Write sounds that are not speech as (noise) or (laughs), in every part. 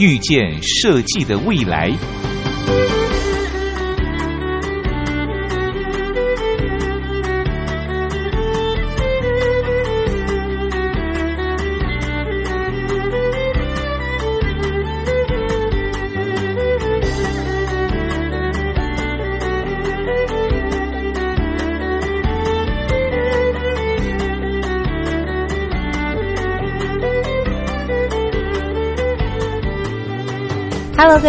遇见设计的未来。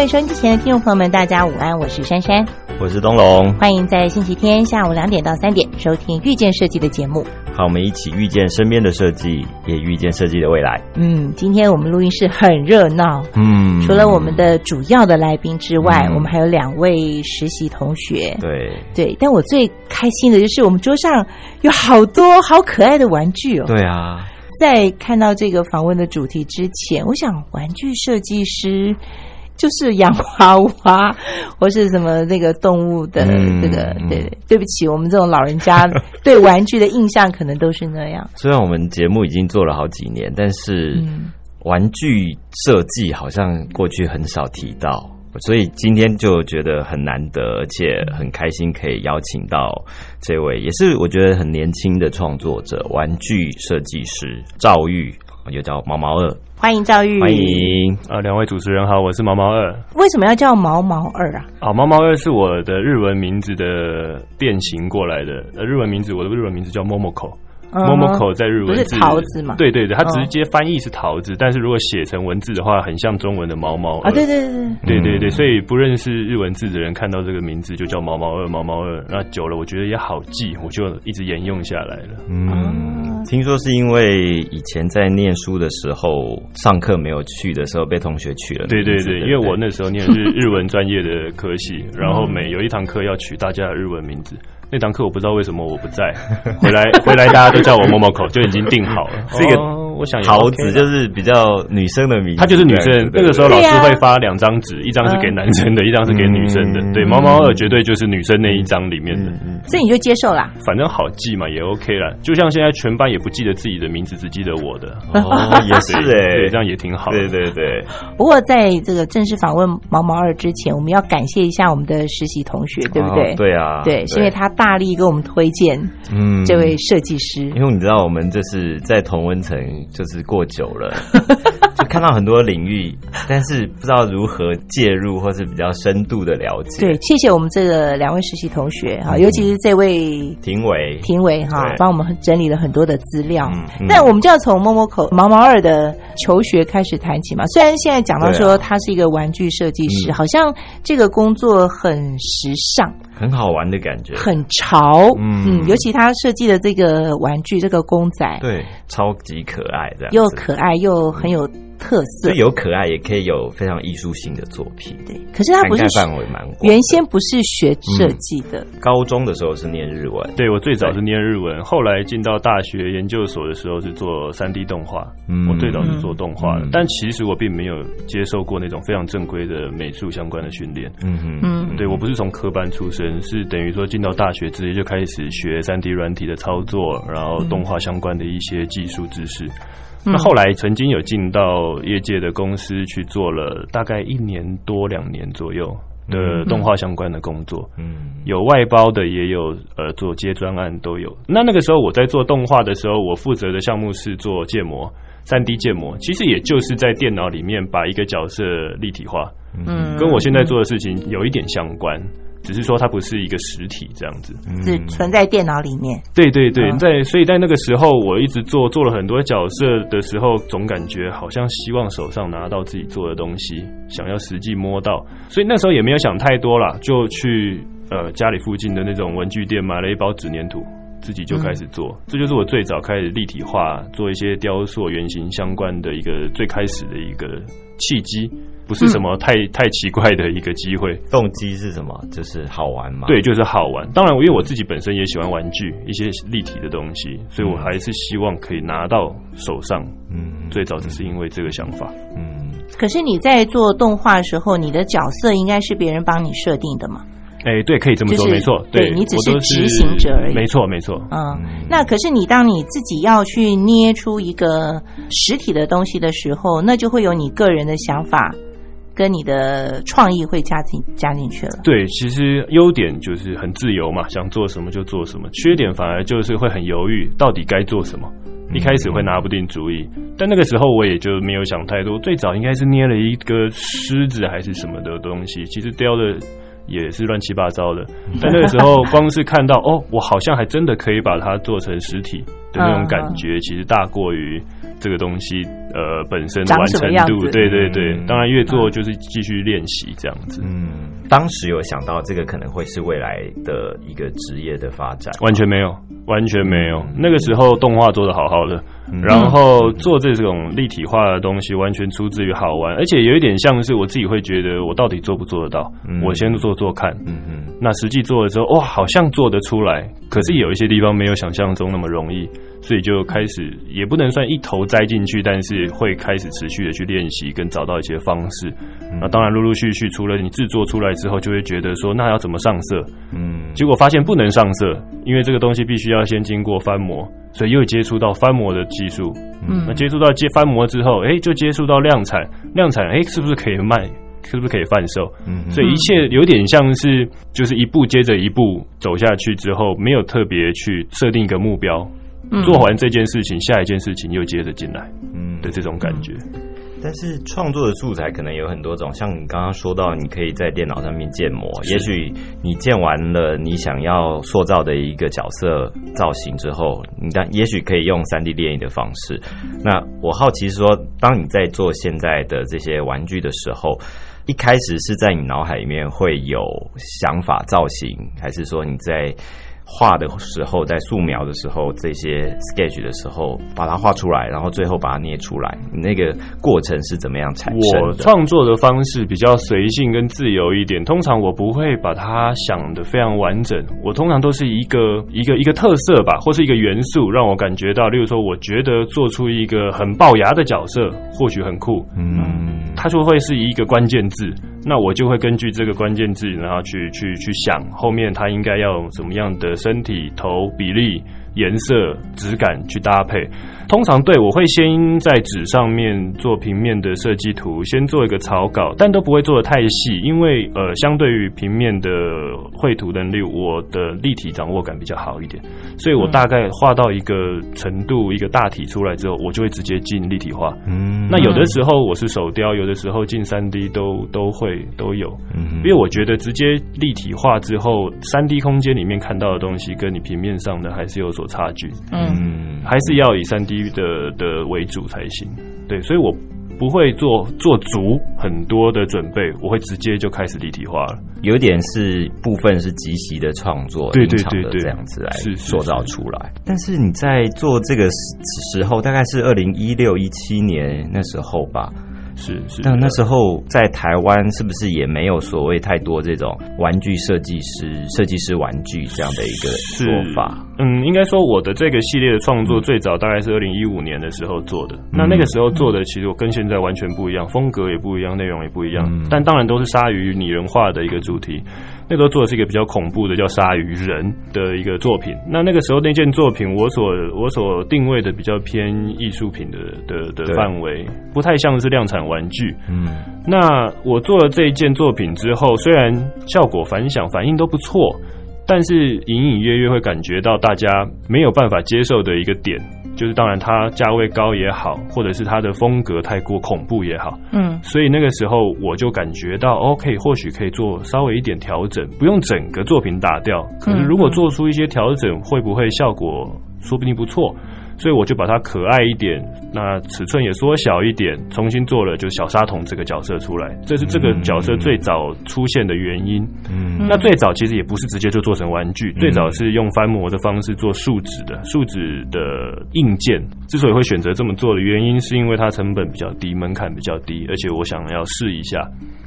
位收音机前的听众朋友们，大家午安，我是珊珊，我是东龙，欢迎在星期天下午两点到三点收听《遇见设计》的节目。好，我们一起遇见身边的设计，也遇见设计的未来。嗯，今天我们录音室很热闹，嗯，除了我们的主要的来宾之外，嗯我们还有两位实习同学。对对，但我最开心的就是我们桌上有好多好可爱的玩具哦。对啊，在看到这个访问的主题之前，我想玩具设计师就是洋娃娃或是什么那个动物的嗯这个，嗯。对对，对不起，我们这种老人家 (laughs) 对玩具的印象可能都是那样。虽然我们节目已经做了好几年，但是嗯。玩具设计好像过去很少提到，所以今天就觉得很难得，而且很开心可以邀请到这位也是我觉得很年轻的创作者，玩具设计师赵玉，又叫毛毛二，欢迎赵玉，欢。迎。啊，两位主持人好，我是毛毛二。为什么要叫毛毛二啊？啊，毛毛二是我的日文名字的变形过来的。呃，日文名字我的日文名字叫 Momoko。Momoko 在日文是字桃子嘛对对对，它哦直接翻译是桃子，但是如果写成文字的话，很像中文的毛毛啊，对对对对，对对所以不认识日文字的人看到这个名字就叫毛毛二，毛毛二。那久了，我觉得也好记，我就一直沿用下来了。嗯，听说是因为以前在念书的时候，上课没有去的时候被同学取了。对对对，因为我那时候念日日文专业的科系，然嗯后每有一堂课要取大家的日文名字。那堂课我不知道为什么我不在，回来回来大家都叫我某某口，就已经定好了。这个哦我想桃子就是比较女生的名字，她就是女生。那个时候老师会发两张纸，一张是给男生的，一张是给女生的。嗯对，毛毛二绝对就是女生那一张里面的。所以你就接受啦。反正好记嘛，也 OK 啦。就像现在全班也不记得自己的名字，只记得我的。哦，也是对哎，这样也挺好。对对对，(laughs) 不过在这个正式访问毛毛二之前，我们要感谢一下我们的实习同学，对不对？哦对啊，对，是因为他大力给我们推荐嗯这位设计师。因为你知道，我们就是在同温层，就是过久了，(laughs) 就看到很多领域，但是不知道如何介入，或是比较深度的了解。对，谢谢我们这个两位实习同学哈，尤其是这位庭伟，评委哈对，帮我们整理了很多的资料。嗯嗯但我们就要从摸摸口毛毛二的求学开始谈起嘛。虽然现在讲到说他是一个玩具设计师，嗯好像这个工作很时尚、很好玩的感觉，很潮，嗯。嗯，尤其他设计的这个玩具，这个公仔，对，超级可爱这样，又可爱又很有特色就。有可爱，也可以有非常艺术性的作品。对，可是他不是涵盖范围蛮广原先不是学设计的，高中的时候是念日文，对我最早是念日文，后来进到大学研究所的时候是做三 D 动画。嗯我最早是做动画的，嗯但其实我并没有接受过那种非常正规的美术相关的训练。嗯哼，嗯，对我不是从科班出身，是等于说进到大学直接就开始学三 D 软体的操作，然后动画相关的一些技术知识。那后来曾经有进到业界的公司去做了大概一年多两年左右的动画相关的工作。嗯，有外包的，也有呃做接专案都有。那那个时候我在做动画的时候，我负责的项目是做建模，三 D 建模，其实也就是在电脑里面把一个角色立体化，嗯跟我现在做的事情有一点相关。只是说它不是一个实体这样子，只存在电脑里面。对对对，嗯。在所以在那个时候，我一直做做了很多角色的时候，总感觉好像希望手上拿到自己做的东西，想要实际摸到，所以那时候也没有想太多啦，就去呃家里附近的那种文具店买了一包纸粘土，自己就开始做，这就是我最早开始立体化做一些雕塑原型相关的一个最开始的一个契机，不是什么太、太奇怪的一个机会。动机是什么？就是好玩嘛。对，就是好玩。当然，因为我自己本身也喜欢玩具，一些立体的东西，所以我还是希望可以拿到手上。嗯最早只是因为这个想法。嗯，可是你在做动画的时候，你的角色应该是别人帮你设定的嘛？哎、对，可以这么说，就是没错。对你只是执行者而已没错，没错。嗯，那可是你当你自己要去捏出一个实体的东西的时候，那就会有你个人的想法跟你的创意会加进加进去了。对，其实优点就是很自由嘛，想做什么就做什么；缺点反而就是会很犹豫，到底该做什么。一开始会拿不定主意，但那个时候我也就没有想太多。最早应该是捏了一个狮子还是什么的东西，其实雕的也是乱七八糟的。但那个时候 (laughs) 光是看到哦，我好像还真的可以把它做成实体的那种感觉，其实大过于这个东西呃本身的完成度。对对对，嗯当然越做就是继续练习这样子。嗯，当时有想到这个可能会是未来的一个职业的发展，完全没有，完全没有。那个时候动画做的好好的，嗯然后做这种立体化的东西，完全出自于好玩，而且有一点像是我自己会觉得我到底做不做得到，嗯我先做做看。嗯嗯那实际做了之后，哇，好像做得出来，可是有一些地方没有想象中那么容易，所以就开始也不能算一头栽进去，但是会开始持续的去练习，跟找到一些方式。那当然，陆陆续续除了你制作出来之后，就会觉得说，那要怎么上色？嗯结果发现不能上色，因为这个东西必须要先经过翻模，所以又接触到翻模的技术。嗯那接触到接翻模之后，哎，就接触到量产，量产，哎，是不是可以卖？是不是可以贩售？嗯所以一切有点像是就是一步接着一步走下去之后，没有特别去设定一个目标，嗯做完这件事情，下一件事情又接着进来嗯的这种感觉。但是创作的素材可能有很多种，像你刚刚说到，你可以在电脑上面建模，也许你建完了你想要塑造的一个角色造型之后，你但也许可以用三 D 列印的方式。那我好奇说，当你在做现在的这些玩具的时候，一开始是在你脑海里面会有想法造型，还是说你在画的时候，在素描的时候，这些 sketch 的时候，把它画出来，然后最后把它捏出来，你那个过程是怎么样产生的？我创作的方式比较随性跟自由一点，通常我不会把它想的非常完整，我通常都是一个一个一个特色吧，或是一个元素，让我感觉到，例如说，我觉得做出一个很龅牙的角色，或许很酷，嗯。它就会是一个关键字，那我就会根据这个关键字，然后去去去想后面他应该要什么样的身体、头比例、颜色、质感去搭配。通常对我会先在纸上面做平面的设计图，先做一个草稿，但都不会做的太细，因为呃，相对于平面的绘图能力，我的立体掌握感比较好一点，所以我大概画到一个程度、一个大体出来之后，我就会直接进立体化。嗯。那有的时候我是手雕，有的时候进三 D 都都会都有，嗯。因为我觉得直接立体化之后，三 D 空间里面看到的东西跟你平面上的还是有所差距，嗯嗯。还是要以三 D 的的为主才行。对，所以我不会做做足很多的准备，我会直接就开始立体化了。有点是部分是即席的创作，对对对对这样子来塑造出来。但是你在做这个时时候，大概是二零一六一七年那时候吧？是是，那那时候在台湾是不是也没有所谓太多这种玩具设计师、设计师玩具这样的一个说法？嗯，应该说我的这个系列的创作最早大概是二零一五年的时候做的。那那个时候做的其实我跟现在完全不一样，风格也不一样，内容也不一样。嗯但当然都是鲨鱼拟人化的一个主题。那时候做的是一个比较恐怖的叫鲨鱼人的一个作品。那那个时候那件作品，我所我所定位的比较偏艺术品的的的对范围，不太像是量产玩具。嗯那我做了这一件作品之后，虽然效果反响反应都不错，但是隐隐约约会感觉到大家没有办法接受的一个点，就是当然它价位高也好，或者是它的风格太过恐怖也好，嗯所以那个时候我就感觉到，OK，或许可以做稍微一点调整，不用整个作品打掉，可是如果做出一些调整，会不会效果说不定不错？所以我就把它可爱一点，那尺寸也缩小一点，重新做了就小沙童这个角色出来，这是这个角色最早出现的原因。嗯那最早其实也不是直接就做成玩具，最早是用翻模的方式做树脂的树脂的硬件。之所以会选择这么做的原因，是因为它成本比较低，门槛比较低，而且我想要试一下。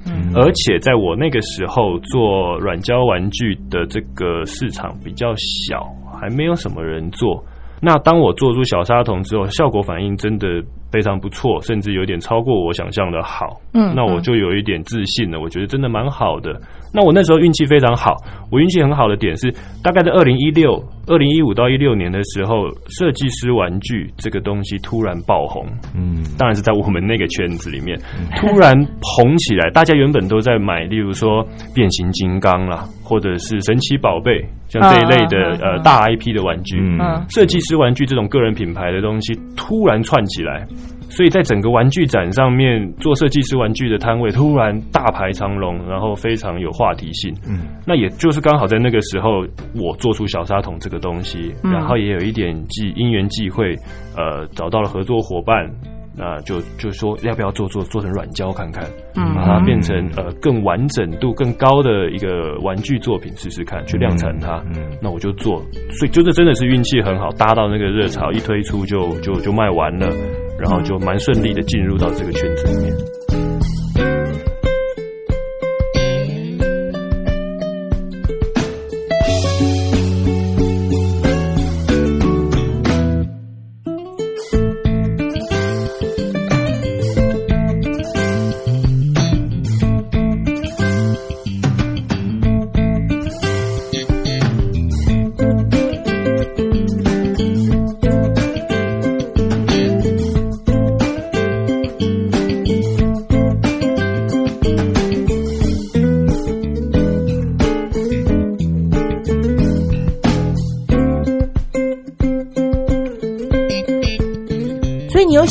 嗯而且在我那个时候做软胶玩具的这个市场比较小，还没有什么人做。那当我做出小沙桶之后，效果反应真的非常不错，甚至有点超过我想象的好。嗯那我就有一点自信了，我觉得真的蛮好的。那我那时候运气非常好，我运气很好的点是，大概在二零一六、二零一五到一六年的时候，设计师玩具这个东西突然爆红。嗯当然是在我们那个圈子里面突然红起来。大家原本都在买，例如说变形金刚啦，或者是神奇宝贝，像这一类的呃大 IP 的玩具。嗯嗯设计师玩具这种个人品牌的东西突然串起来，所以在整个玩具展上面做设计师玩具的摊位突然大排长龙，然后非常有话题性。嗯。那也就是刚好在那个时候，我做出小沙桶这个东西，嗯。然后也有一点际因缘际会，呃，找到了合作伙伴，那就就说要不要做做做成软胶看看，嗯。把它变成呃更完整度更高的一个玩具作品试试看，去量产它。嗯。那我就做，所以就是真的是运气很好，搭到那个热潮，一推出就就就卖完了，然后就蛮顺利的进入到这个圈子里面。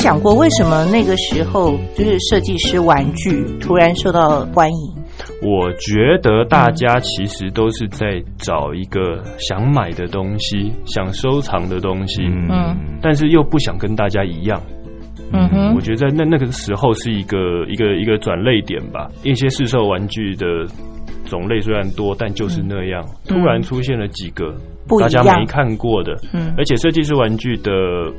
想过，为什么那个时候就是设计师玩具突然受到欢迎？我觉得大家其实都是在找一个想买的东西，想收藏的东西，嗯但是又不想跟大家一样。嗯哼我觉得在那那个时候是一个一个一个转类点吧。一些市售玩具的种类虽然多，但就是那样，突然出现了几个嗯不一大家没看过的，嗯而且设计师玩具的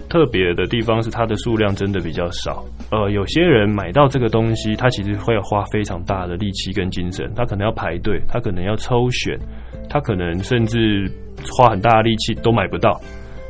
特别的地方是它的数量真的比较少。呃，有些人买到这个东西，他其实会花非常大的力气跟精神，他可能要排队，他可能要抽选，他可能甚至花很大的力气都买不到。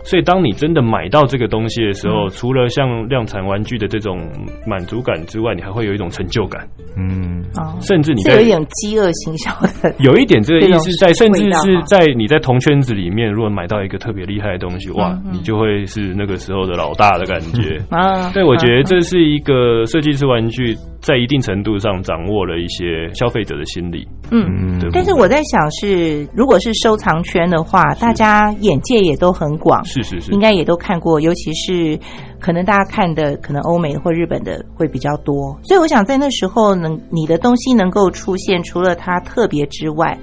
所以，当你真的买到这个东西的时候，除了像量产玩具的这种满足感之外，你还会有一种成就感，嗯。哦，甚至你在是有一点饥饿行销的，有一点这个意思在，甚至是在你在同圈子里面，如果买到一个特别厉害的东西，哇，嗯嗯。你就会是那个时候的老大的感觉。啊。对，我觉得这是一个设计师玩具在一定程度上掌握了一些消费者的心理。嗯。对，但是我在想是，如果是收藏圈的话，大家眼界也都很广，是是是。应，该也都看过，尤其是可能大家看的可能欧美或日本的会比较多，所以我想在那时候能你的东西能够出现，除了它特别之外，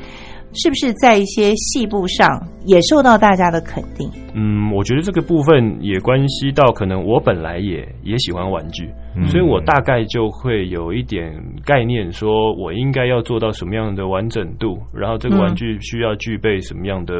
是不是在一些细部上也受到大家的肯定？嗯，我觉得这个部分也关系到，可能我本来也也喜欢玩具，嗯所以我大概就会有一点概念，说我应该要做到什么样的完整度，然后这个嗯玩具需要具备什么样的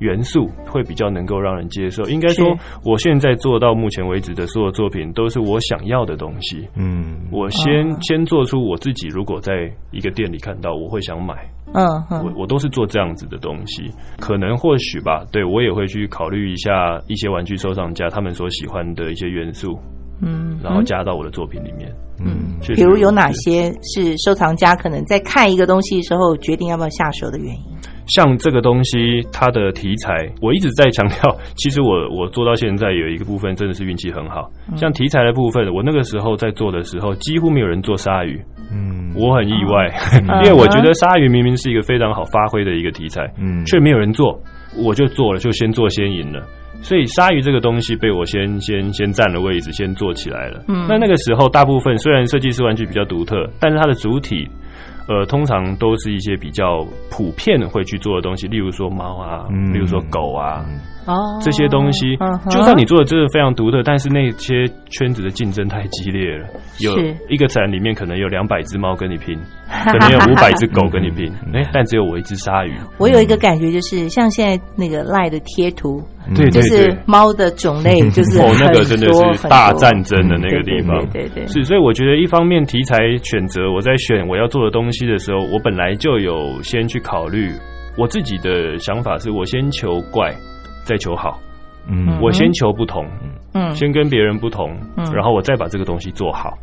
元素，会比较能够让人接受。应该说，我现在做到目前为止的所有作品，都是我想要的东西。嗯我先、哦先做出我自己，如果在一个店里看到，我会想买。嗯我嗯。我都是做这样子的东西，可能或许吧，对我也会去考虑一下一些玩具收藏家他们所喜欢的一些元素，嗯，然后加到我的作品里面。嗯。比如有哪些是收藏家可能在看一个东西的时候决定要不要下手的原因？像这个东西，它的题材，我一直在强调，其实我我做到现在有一个部分真的是运气很好。嗯。像题材的部分，我那个时候在做的时候，几乎没有人做鲨鱼，嗯。我很意外，嗯。(laughs) 因为我觉得鲨鱼明明是一个非常好发挥的一个题材，嗯。却没有人做，我就做了，就先做先赢了。所以鲨鱼这个东西被我先先先占了位置，先做起来了。嗯。那那个时候，大部分虽然设计师玩具比较独特，但是它的主体，呃，通常都是一些比较普遍会去做的东西，例如说猫啊，嗯。例如说狗啊，哦这些东西就算你做的真的非常独特，但是那些圈子的竞争太激烈了。有一个展里面可能有两百只猫跟你拼，(laughs) 可能有五百只狗跟你拼，(laughs) 嗯哎，但只有我一只鲨鱼。我有一个感觉，就是像现在那个赖的贴图，就对对对。是猫的种类，(laughs) 就是哦，那个真的是大战争的那个地方，对对是，所以我觉得一方面题材选择，我在选我要做的东西的时候，我本来就有先去考虑，我自己的想法是我先求怪，再求好，嗯。我先求不同，嗯。先跟别人不同嗯，然后我再把这个东西做好。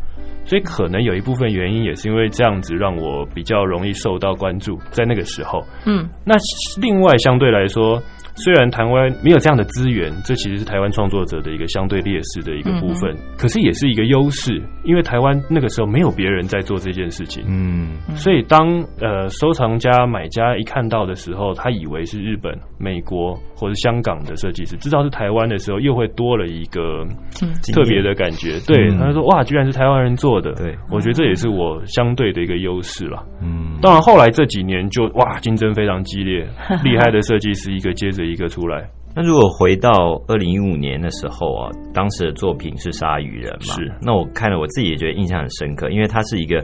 所以可能有一部分原因也是因为这样子，让我比较容易受到关注，在那个时候。嗯。那另外相对来说，虽然台湾没有这样的资源，这其实是台湾创作者的一个相对劣势的一个部分，可是也是一个优势，因为台湾那个时候没有别人在做这件事情。嗯所以当呃收藏家、买家一看到的时候，他以为是日本、美国或者香港的设计师，知道是台湾的时候，又会多了一个嗯特别的感觉。对，嗯他就说哇，居然是台湾人做的。对我觉得这也是我相对的一个优势了。嗯，当然，后来这几年就哇，竞争非常激烈，厉害的设计师一个接着一个出来。那如果回到二零一五年的时候啊，当时的作品是《鲨鱼人》嘛，是。那我看了我自己也觉得印象很深刻，因为它是一个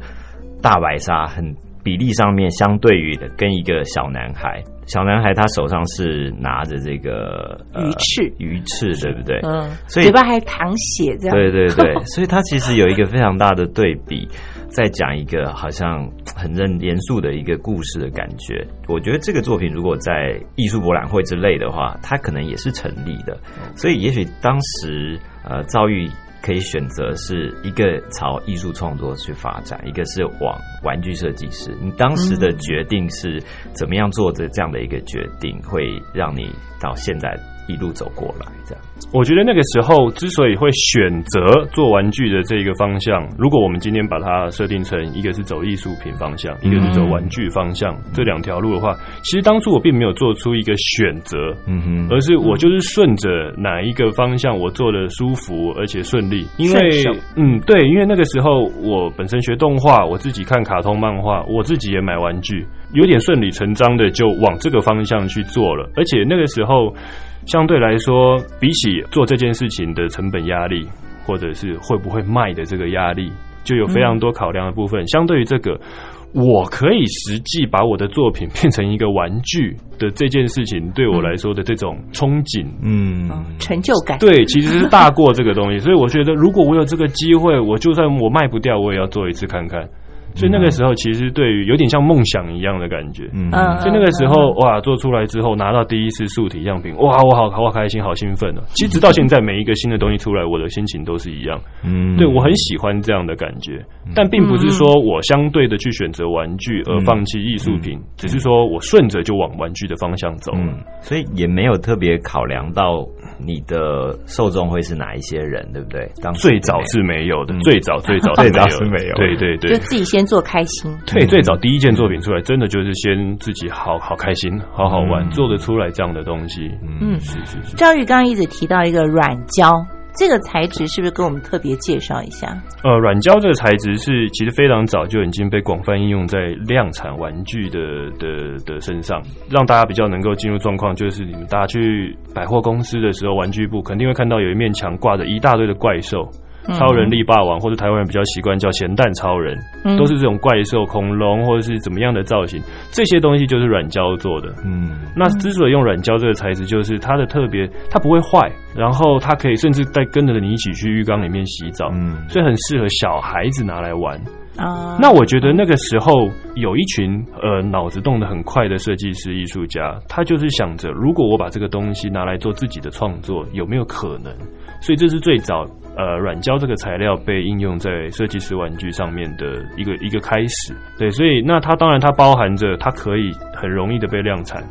大白鲨，很比例上面相对于的跟一个小男孩，小男孩他手上是拿着这个、呃鱼翅。鱼翅对不对？嗯，所以嘴巴还淌血这样，对对对，(laughs) 所以他其实有一个非常大的对比，在讲一个好像很认严肃的一个故事的感觉。我觉得这个作品如果在艺术博览会之类的话，它可能也是成立的。所以也许当时呃遭遇。可以选择是一个朝艺术创作去发展，一个是往玩具设计师。你当时的决定是怎么样做的？这样的一个决定，会让你到现在一路走过来，这样。我觉得那个时候之所以会选择做玩具的这个方向，如果我们今天把它设定成一个是走艺术品方向，一个是走玩具方向、这两条路的话，其实当初我并没有做出一个选择，嗯哼，而是我就是顺着哪一个方向我做的舒服而且顺利，因为嗯对，因为那个时候我本身学动画，我自己看卡通漫画，我自己也买玩具，有点顺理成章的就往这个方向去做了，而且那个时候相对来说，比起做这件事情的成本压力，或者是会不会卖的这个压力，就有非常多考量的部分。相对于这个，我可以实际把我的作品 (laughs) 变成一个玩具的这件事情，对我来说的这种憧憬，嗯，成就感，对，其实是大过这个东西。(laughs) 所以我觉得，如果我有这个机会，我就算我卖不掉，我也要做一次看看。所以那个时候，其实对于有点像梦想一样的感觉。嗯嗯所以那个时候，哇，做出来之后拿到第一次素体样品，哇，我好好开心，好兴奋哦！其实直到现在，每一个新的东西出来，我的心情都是一样。嗯对我很喜欢这样的感觉，但并不是说我相对的去选择玩具而放弃艺术品，只是说我顺着就往玩具的方向走了。嗯，所以也没有特别考量到你的受众会是哪一些人，对不对？当最早是没有的，嗯最早最早 (laughs) 最早是是没有对对对就，自己先做开心，对，最早第一件作品出来，真的就是先自己好好开心，好好玩，嗯做得出来这样的东西。嗯是是是。赵玉刚刚一直提到一个软胶，这个材质是不是跟我们特别介绍一下？呃，软胶这个材质是其实非常早就已经被广泛应用在量产玩具的的的身上，让大家比较能够进入状况。就是你们大家去百货公司的时候，玩具部肯定会看到有一面墙挂着一大堆的怪兽。超人力霸王，或者台湾人比较习惯叫咸蛋超人，嗯都是这种怪兽、恐龙或者是怎么样的造型，这些东西就是软胶做的。嗯那之所以用软胶这个材质，就是它的特别，它不会坏，然后它可以甚至带跟着你一起去浴缸里面洗澡，嗯所以很适合小孩子拿来玩。啊，那我觉得那个时候有一群呃脑子动得很快的设计师、艺术家，他就是想着，如果我把这个东西拿来做自己的创作，有没有可能？所以这是最早呃软胶这个材料被应用在设计师玩具上面的一个一个开始。对，所以那它当然它包含着它可以很容易的被量产。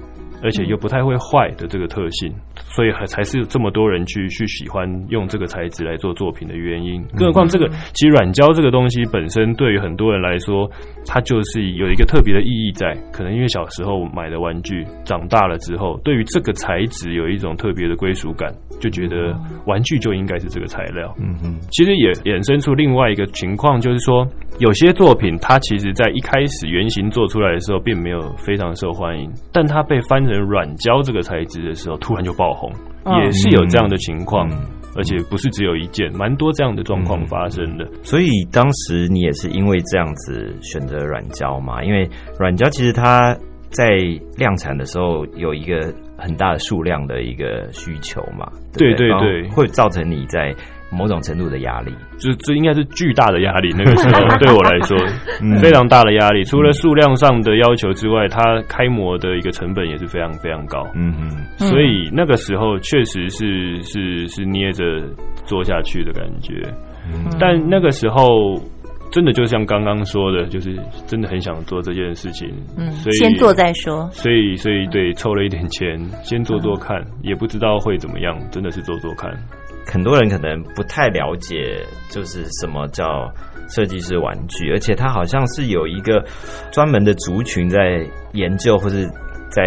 而且又不太会坏的这个特性，所以还才是这么多人去去喜欢用这个材质来做作品的原因。更何况这个其实软胶这个东西本身对于很多人来说，它就是有一个特别的意义在。可能因为小时候买的玩具，长大了之后，对于这个材质有一种特别的归属感，就觉得玩具就应该是这个材料。嗯哼其实也衍生出另外一个情况，就是说有些作品它其实在一开始原型做出来的时候，并没有非常受欢迎，但它被翻成软胶这个材质的时候，突然就爆红。嗯也是有这样的情况，嗯而且不是只有一件，蛮多这样的状况发生的。所以当时你也是因为这样子选择软胶嘛？因为软胶其实它在量产的时候有一个很大的数量的一个需求嘛，对对对会造成你在某种程度的压力。这这应该是巨大的压力，那个时候对我来说、(laughs) 嗯非常大的压力。除了数量上的要求之外，它开模的一个成本也是非常非常高。嗯嗯嗯所以那个时候确实是是是捏着做下去的感觉，嗯但那个时候真的就像刚刚说的，就是真的很想做这件事情，嗯，所以先做再说。所以所以对凑了一点钱，先做做看，也不知道会怎么样，真的是做做看。很多人可能不太了解，就是什么叫设计师玩具，而且它好像是有一个专门的族群在研究或是在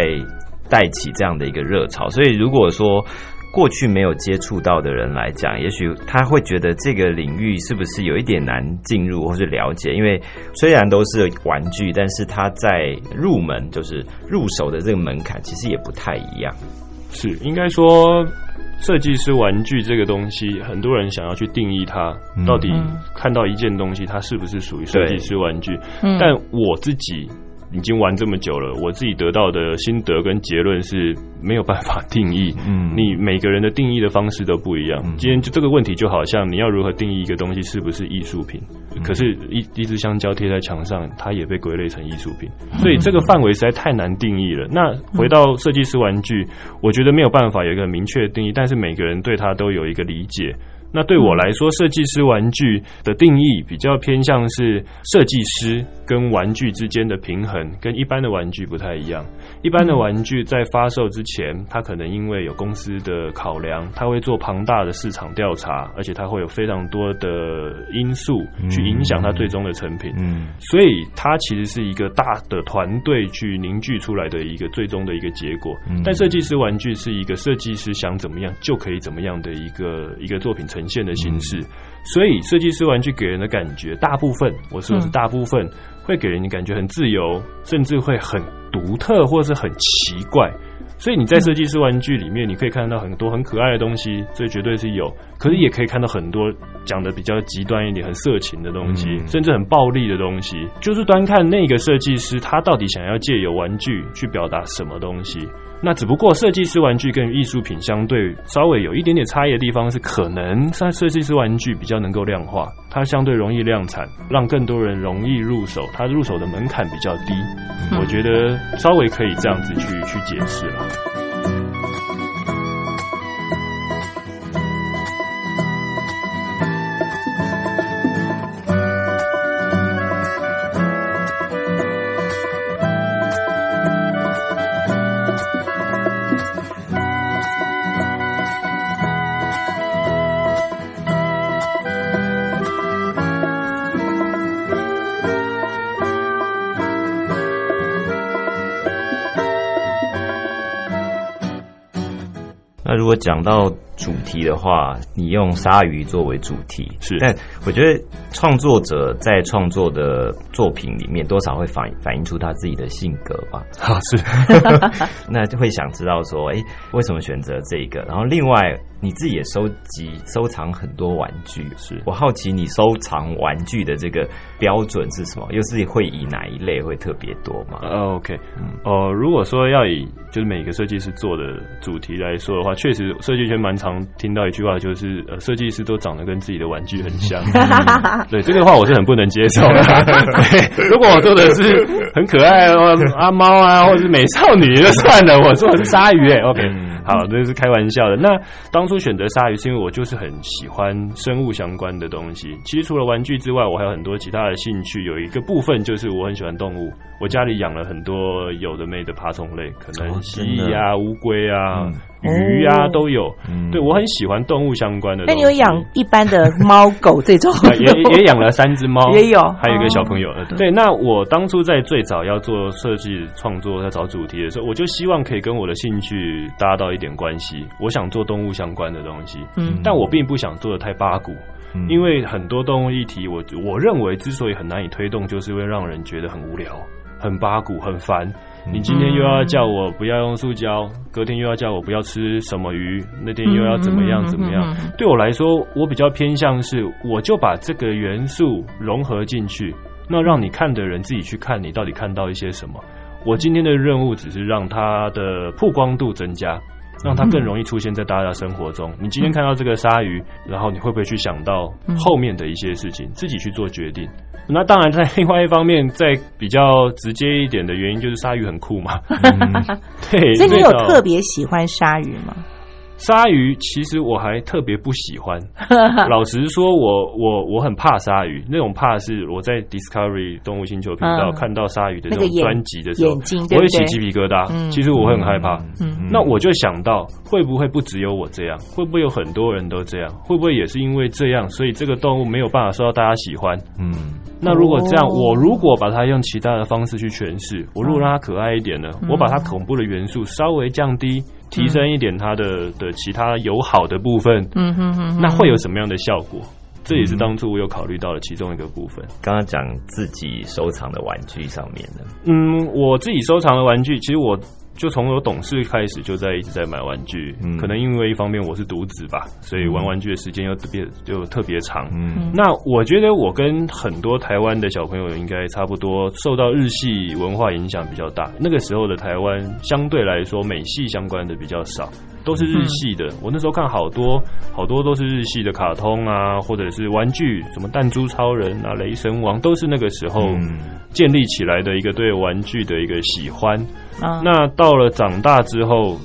带起这样的一个热潮。所以如果说过去没有接触到的人来讲，也许他会觉得这个领域是不是有一点难进入或是了解？因为虽然都是玩具，但是它在入门就是入手的这个门槛其实也不太一样。是应该说，设计师玩具这个东西，很多人想要去定义它，嗯到底嗯看到一件东西，它是不是属于设计师玩具？嗯但我自己已经玩这么久了，我自己得到的心得跟结论是没有办法定义。嗯你每个人的定义的方式都不一样。嗯今天就这个问题，就好像你要如何定义一个东西是不是艺术品？嗯可是一一只香蕉贴在墙上，它也被归类成艺术品，嗯所以这个范围实在太难定义了。那回到设计师玩具，我觉得没有办法有一个明确的定义，但是每个人对它都有一个理解。那对我来说，设计师玩具的定义比较偏向是设计师跟玩具之间的平衡，跟一般的玩具不太一样。一般的玩具在发售之前，它可能因为有公司的考量，它会做庞大的市场调查，而且它会有非常多的因素去影响它最终的成品。嗯所以它其实是一个大的团队去凝聚出来的一个最终的一个结果。嗯但设计师玩具是一个设计师想怎么样就可以怎么样的一个一个作品呈现的形式。所以设计师玩具给人的感觉，大部分我说的是嗯大部分，会给人感觉很自由，甚至会很独特或是很奇怪。所以你在设计师玩具里面，你可以看到很多很可爱的东西，这绝对是有。可是也可以看到很多讲的比较极端一点、很色情的东西，嗯甚至很暴力的东西。就是端看那个设计师他到底想要借由玩具去表达什么东西。那只不过设计师玩具跟艺术品相对稍微有一点点差异的地方是，可能在设计师玩具比较能够量化，它相对容易量产，让更多人容易入手，它入手的门槛比较低。我觉得稍微可以这样子去去解释了。果讲到主题的话，你用鲨鱼作为主题是但我觉得创作者在创作的作品里面，多少会反反映出他自己的性格吧。(laughs) 啊，是 (laughs) 那就会想知道说，哎、为什么选择这个？然后另外你自己也收集收藏很多玩具，是我好奇你收藏玩具的这个标准是什么？又是会以哪一类会特别多吗？呃，OK，哦、如果说要以就是每个设计师做的主题来说的话，确实设计圈蛮常听到一句话，就是呃，设计师都长得跟自己的玩具很像。(laughs) 对这个话我是很不能接受的。(laughs) 对，如果我做的是很可爱哦阿猫啊，或者是美少女就算了，我做的是鲨鱼哎，OK，好，这是开玩笑的。那当初选择鲨鱼是因为我就是很喜欢生物相关的东西。其实除了玩具之外，我还有很多其他的兴趣。有一个部分就是我很喜欢动物，我家里养了很多有的没的爬虫类，可能哦蜥蜴啊、乌龟啊、嗯鱼啊都有。嗯对我很喜欢动物相关的东西。那你有养一般的猫狗这种？啊 (laughs) 也也养了三只猫，(laughs) 也有还有一个小朋友。呃对，那我当初在最早要做设计创作，在找主题的时候，我就希望可以跟我的兴趣搭到一点关系。我想做动物相关的东西，嗯但我并不想做的太八股，嗯因为很多动物议题，我我认为之所以很难以推动，就是会让人觉得很无聊、很八股、很烦。你今天又要叫我不要用塑胶，隔天又要叫我不要吃什么鱼，那天又要怎么样怎么样？对我来说，我比较偏向是，我就把这个元素融合进去，那让你看的人自己去看你到底看到一些什么。我今天的任务只是让它的曝光度增加。让它更容易出现在大家的生活中。你今天看到这个鲨鱼，然后你会不会去想到后面的一些事情，自己去做决定？那当然，在另外一方面，在比较直接一点的原因，就是鲨鱼很酷嘛。(laughs) (laughs) 对，所以你有特别喜欢鲨鱼吗？鲨鱼其实我还特别不喜欢，(laughs) 老实说，我我我很怕鲨鱼。那种怕是我在 Discovery 动物星球频道看到鲨鱼的那种专辑的时候，我会起鸡皮疙瘩。其实我会很害怕。那我就想到，会不会不只有我这样？会不会有很多人都这样？会不会也是因为这样，所以这个动物没有办法受到大家喜欢？嗯，那如果这样，我如果把它用其他的方式去诠释，我如果让它可爱一点呢？我把它恐怖的元素稍微降低。提升一点它的的其他友好的部分，嗯哼哼，那会有什么样的效果？这也是当初我有考虑到的其中一个部分。刚刚讲自己收藏的玩具上面的，嗯，我自己收藏的玩具，其实我。就从我懂事开始，就在一直在买玩具。嗯，可能因为一方面我是独子吧，所以玩玩具的时间又特别就特别长。嗯，那我觉得我跟很多台湾的小朋友应该差不多，受到日系文化影响比较大。那个时候的台湾相对来说美系相关的比较少，都是日系的。我那时候看好多好多都是日系的卡通啊，或者是玩具，什么弹珠超人啊、雷神王，都是那个时候建立起来的一个对玩具的一个喜欢。那到了长大之后，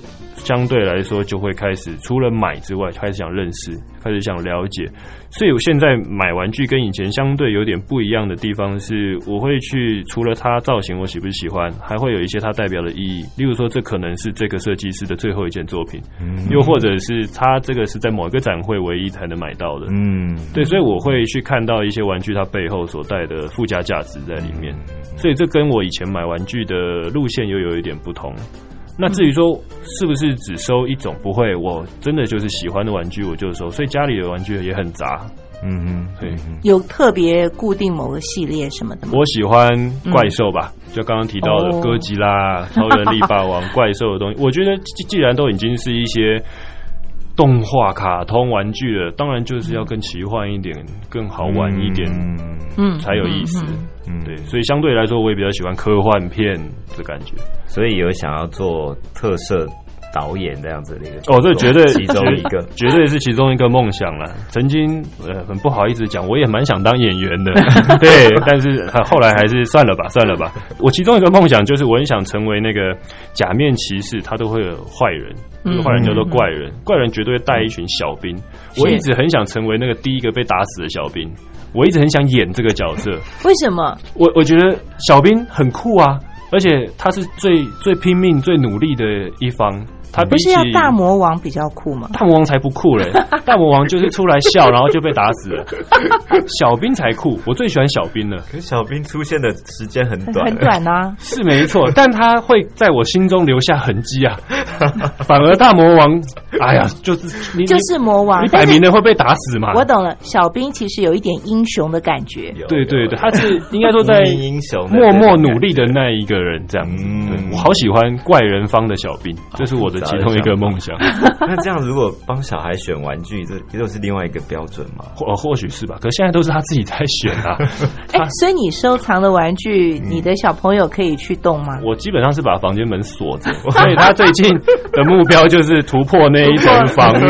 相对来说就会开始除了买之外，开始想认识，开始想了解。所以我现在买玩具跟以前相对有点不一样的地方是，我会去除了它造型我喜不喜欢，还会有一些它代表的意义。例如说，这可能是这个设计师的最后一件作品，又或者是它这个是在某一个展会唯一才能买到的。嗯，对，所以我会去看到一些玩具它背后所带的附加价值在里面。所以这跟我以前买玩具的路线又有一点不同。那至于说是不是只收一种，不会，我真的就是喜欢的玩具我就收，所以家里的玩具也很杂。嗯嗯，对，有特别固定某个系列什么的吗？我喜欢怪兽吧，就刚刚提到的哥吉拉、超人力霸王、怪兽的东西。我觉得既既然都已经是一些。动画、卡通、玩具的，当然就是要更奇幻一点、更好玩一点，嗯，才有意思。嗯，对，所以相对来说，我也比较喜欢科幻片的感觉。所以有想要做特色导演这样子的一个哦，这绝对其中一个，绝对是其中一个梦想了。曾经呃，很不好意思讲，我也蛮想当演员的，(laughs) 对，但是后来还是算了吧，算了吧。我其中一个梦想就是，我很想成为那个假面骑士，他都会有坏人。这个坏人叫做怪人，怪人绝对带一群小兵。我一直很想成为那个第一个被打死的小兵，我一直很想演这个角色。为什么？我我觉得小兵很酷啊，而且他是最最拼命、最努力的一方。他不是要大魔王比较酷吗？大魔王才不酷嘞！(laughs) 大魔王就是出来笑，然后就被打死了。(laughs) 小兵才酷，我最喜欢小兵了。可是小兵出现的时间很短，很短啊，是没错，(laughs) 但他会在我心中留下痕迹啊。反而大魔王，哎呀，就是你就是魔王，你摆明了会被打死嘛。我懂了，小兵其实有一点英雄的感觉。对对对，他是应该说在英雄默默努力的那一个人，这样。嗯，我好喜欢怪人方的小兵，这是我的。其中一个梦想，(laughs) 那这样如果帮小孩选玩具，这这又是另外一个标准吗？或或许是吧，可现在都是他自己在选啊。(laughs) 哎，所以你收藏的玩具，你的小朋友可以去动吗？我基本上是把房间门锁着，(laughs) 所以他最近的目标就是突破那一层防御。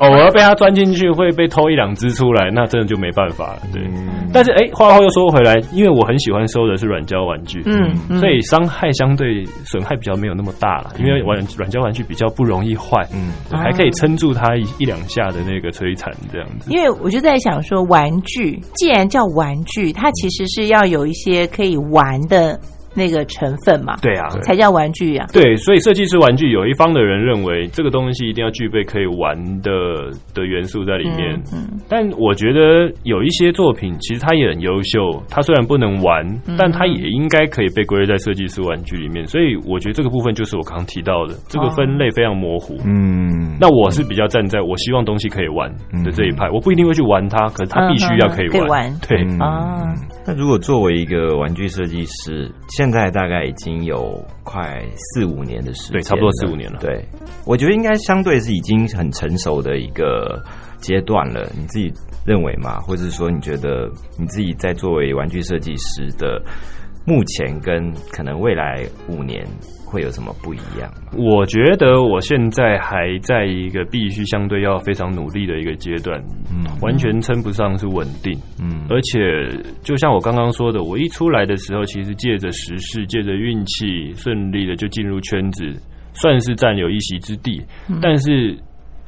哦，我要被他钻进去，会被偷一两只出来，那真的就没办法了。对，但是哎，话话又说回来，因为我很喜欢收的是软胶玩具，嗯，所以伤害相对损害比较没有那么大了，因为玩软胶玩具比较。不容易坏，嗯，还可以撑住它一一两下的那个摧残，这样子。因为我就在想说，玩具既然叫玩具，它其实是要有一些可以玩的。那个成分嘛，对啊，才叫玩具啊。对，所以设计师玩具有一方的人认为这个东西一定要具备可以玩的的元素在里面。嗯，但我觉得有一些作品其实它也很优秀，它虽然不能玩，但它也应该可以被归类在设计师玩具里面。所以我觉得这个部分就是我刚刚提到的，这个分类非常模糊。嗯，那我是比较站在我希望东西可以玩的这一派，我不一定会去玩它，可是它必须要可以玩。对啊，那如果作为一个玩具设计师。现在大概已经有快四五年的时间，对差不多四五年了对，我觉得应该相对是已经很成熟的一个阶段了。你自己认为吗？或者是说，你觉得你自己在作为玩具设计师的目前跟可能未来五年会有什么不一样吗？我觉得我现在还在一个必须相对要非常努力的一个阶段，嗯完全称不上是稳定。嗯而且，就像我刚刚说的，我一出来的时候，其实借着时事，借着运气，顺利的就进入圈子，算是占有一席之地。但是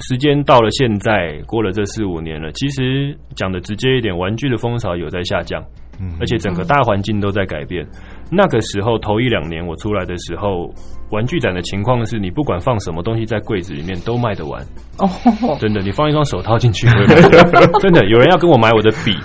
时间到了现在，过了这四五年了，其实讲的直接一点，玩具的风潮有在下降，嗯。而且整个大环境都在改变。那个时候头一两年我出来的时候，玩具展的情况是你不管放什么东西在柜子里面都卖得完。哦，真的，你放一双手套进去，(laughs) 真的有人要跟我买我的笔。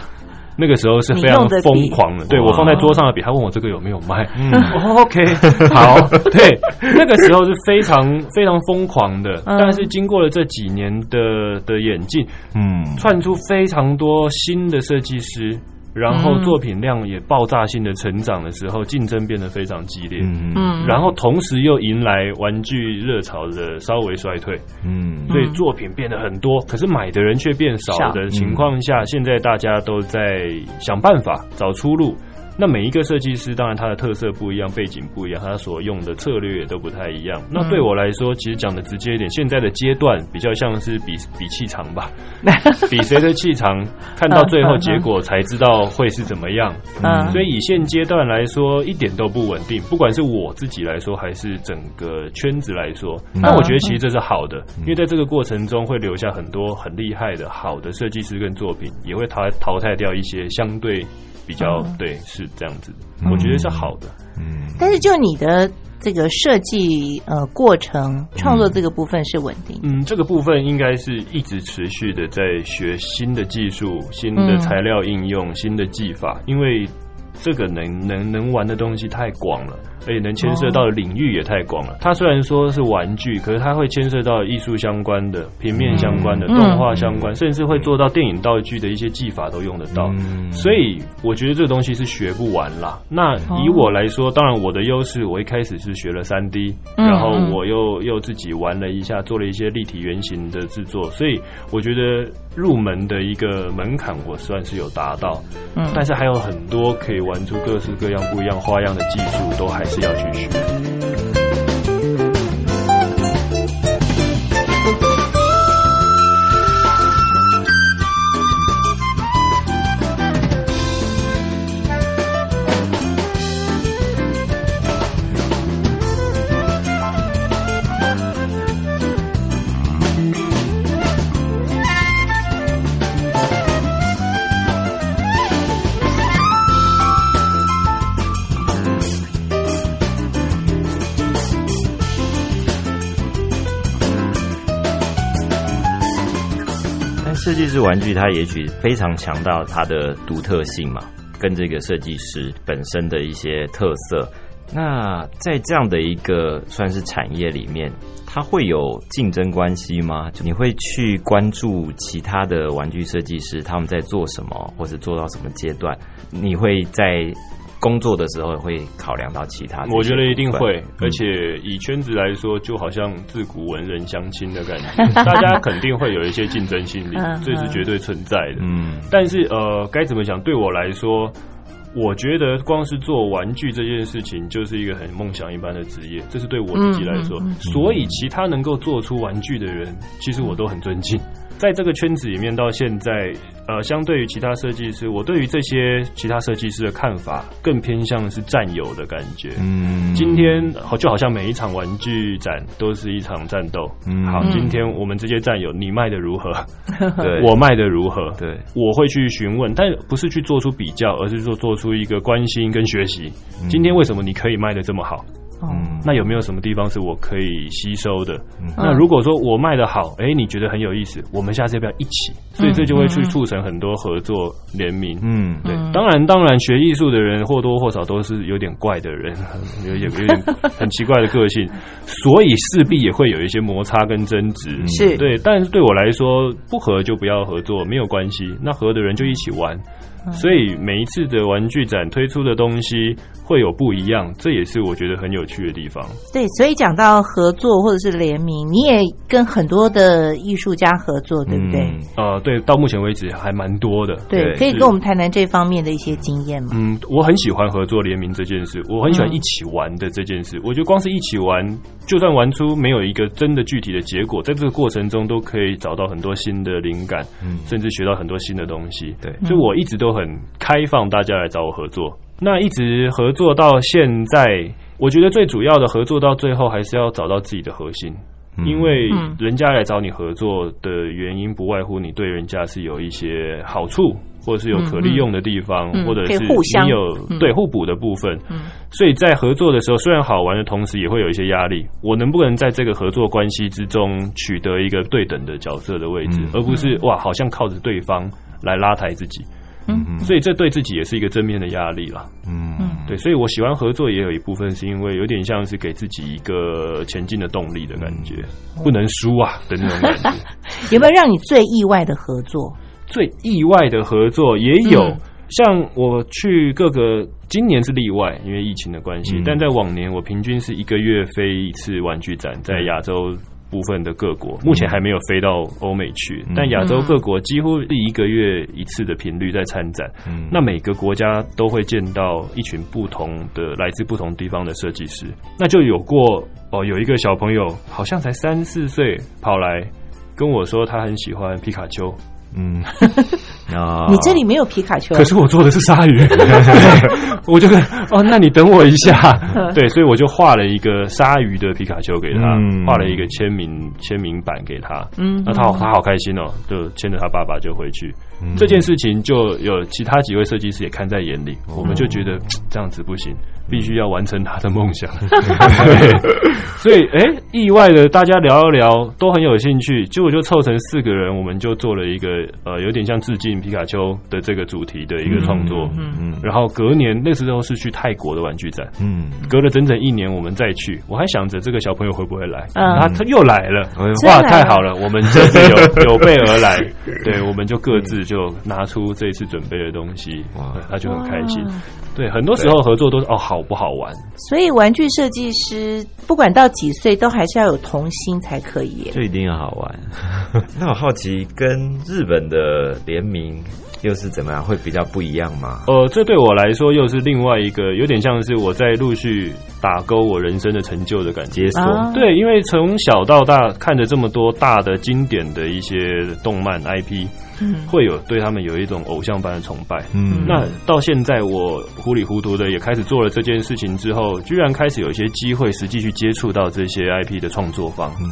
那个时候是非常疯狂的，对我放在桌上的笔，他问我这个有没有卖。嗯。哦 OK，好，对，那个时候是非常非常疯狂的，嗯。但是经过了这几年的的演进，嗯。窜出非常多新的设计师，然后嗯作品量也爆炸性的成长的时候，竞争变得非常激烈。嗯嗯，然后同时又迎来玩具热潮的稍微衰退，嗯。所以作品变得很多，可是买的人却变少少。的情况下，现在大家都在想办法找出路。那每一个设计师，当然他的特色不一样，背景不一样，他所用的策略也都不太一样。那对我来说，其实讲的直接一点，现在的阶段比较像是比比气场吧，(laughs) 比谁的气场，看到最后结果才知道会是怎么样。(laughs) 嗯所以以现阶段来说，一点都不稳定，不管是我自己来说，还是整个圈子来说。那我觉得其实这是好的，因为在这个过程中会留下很多很厉害的好的设计师跟作品，也会淘淘汰掉一些相对比较对是这样子的，我觉得是好的。嗯。但是就你的这个设计呃过程创作这个部分是稳定，嗯，这个部分应该是一直持续的在学新的技术、新的嗯。材料应用、新的技法，因为这个能能能玩的东西太广了，而且能牵涉到的领域也太广了。它虽然说是玩具，可是它会牵涉到艺术相关的、平面相关的、嗯。动画相关，甚至会做到电影道具的一些技法都用得到。嗯。所以我觉得这个东西是学不完啦。那以我来说，当然我的优势，我一开始是学了三 D，嗯然后我又又自己玩了一下，做了一些立体原型的制作，所以我觉得入门的一个门槛我算是有达到。嗯但是还有很多可以玩出各式各样不一样花样的技术，都还是要去学。玩具它也许非常强调它的独特性嘛，跟这个设计师本身的一些特色。那在这样的一个算是产业里面，它会有竞争关系吗？你会去关注其他的玩具设计师他们在做什么，或者做到什么阶段？你会在工作的时候会考量到其他？我觉得一定会，嗯而且以圈子来说，就好像自古文人相亲的感觉，(laughs) 大家肯定会有一些竞争心理嗯，这是绝对存在的。嗯但是呃，该怎么讲？对我来说，我觉得光是做玩具这件事情，就是一个很梦想一般的职业。这是对我自己来说，所以其他能够做出玩具的人，其实我都很尊敬。在这个圈子里面，到现在，呃，相对于其他设计师，我对于这些其他设计师的看法，更偏向是战友的感觉。嗯今天好就好像每一场玩具展都是一场战斗。嗯好，嗯今天我们这些战友，你卖的 (laughs) 如何？对我卖的如何？对我会去询问，但不是去做出比较，而是说做出一个关心跟学习。嗯今天为什么你可以卖的这么好？哦嗯那有没有什么地方是我可以吸收的？嗯那如果说我卖的好，哎，你觉得很有意思，我们下次要不要一起？所以这就会去促成很多合作联名。嗯，对，当然，当然，学艺术的人或多或少都是有点怪的人，(laughs) 有有有点很奇怪的个性，所以势必也会有一些摩擦跟争执。是对，但是对我来说，不合就不要合作，没有关系。那合的人就一起玩。所以每一次的玩具展推出的东西会有不一样，这也是我觉得很有趣的地方。对，所以讲到合作或者是联名，你也跟很多的艺术家合作，对不对？嗯呃，对，到目前为止还蛮多的。对，对可以跟我们谈谈这方面的一些经验吗？嗯，我很喜欢合作联名这件事，我很喜欢嗯一起玩的这件事。我觉得光是一起玩，就算玩出没有一个真的具体的结果，在这个过程中都可以找到很多新的灵感，嗯甚至学到很多新的东西。对所以我一直都很开放大家来找我合作。那一直合作到现在，我觉得最主要的合作到最后还是要找到自己的核心。因为嗯人家来找你合作的原因，不外乎你对人家是有一些好处，或者是有可利用的地方，嗯嗯或者是你有、嗯对互补的部分。嗯所以在合作的时候，虽然好玩的同时，也会有一些压力。我能不能在这个合作关系之中取得一个对等的角色的位置，嗯而不是哇，好像靠着对方来拉抬自己。嗯所以这对自己也是一个正面的压力啦。嗯对，所以我喜欢合作，也有一部分是因为有点像是给自己一个前进的动力的感觉，不能输啊的那种感觉。(laughs) 有没有让你最意外的合作？最意外的合作也有，嗯像我去各个，今年是例外，因为疫情的关系，嗯但在往年我平均是一个月飞一次玩具展，在亚洲。部分的各国目前还没有飞到欧美去，嗯。但亚洲各国几乎是一个月一次的频率在参展。嗯。那每个国家都会见到一群不同的来自不同地方的设计师，那就有过哦，有一个小朋友好像才三四岁，跑来跟我说他很喜欢皮卡丘，嗯。(laughs) 啊。你这里没有皮卡丘，可是我做的是鲨鱼，(laughs) 我就跟哦，那你等我一下，对，所以我就画了一个鲨鱼的皮卡丘给他，嗯。画了一个签名签名版给他，嗯。那他好他好开心哦，就牵着他爸爸就回去。嗯。这件事情就有其他几位设计师也看在眼里，我们就觉得这样子不行，必须要完成他的梦想。(laughs) 对，所以哎、意外的大家聊一聊都很有兴趣，结果就凑成四个人，我们就做了一个呃有点像致敬皮卡丘的这个主题的一个创作。嗯嗯然后隔年那时候是去泰国的玩具展，嗯。隔了整整一年我们再去，我还想着这个小朋友会不会来，嗯。他他又来了，哇，太好了，我们这次有 (laughs) 有备而来，对，我们就各自就拿出这次准备的东西，哇。他就很开心。对，很多时候合作都是哦，好不好玩？所以玩具设计师不管到几岁，都还是要有童心才可以耶。就一定要好玩。(laughs) 那我好奇，跟日本的联名又是怎么样？会比较不一样吗？呃，这对我来说又是另外一个有点像是我在陆续打勾我人生的成就的感觉解。锁，啊对，因为从小到大看着这么多大的经典的一些动漫 IP，嗯。会有对他们有一种偶像般的崇拜。嗯。那到现在，我糊里糊涂的也开始做了这件事情之后，居然开始有一些机会实际去接触到这些 IP 的创作方，嗯。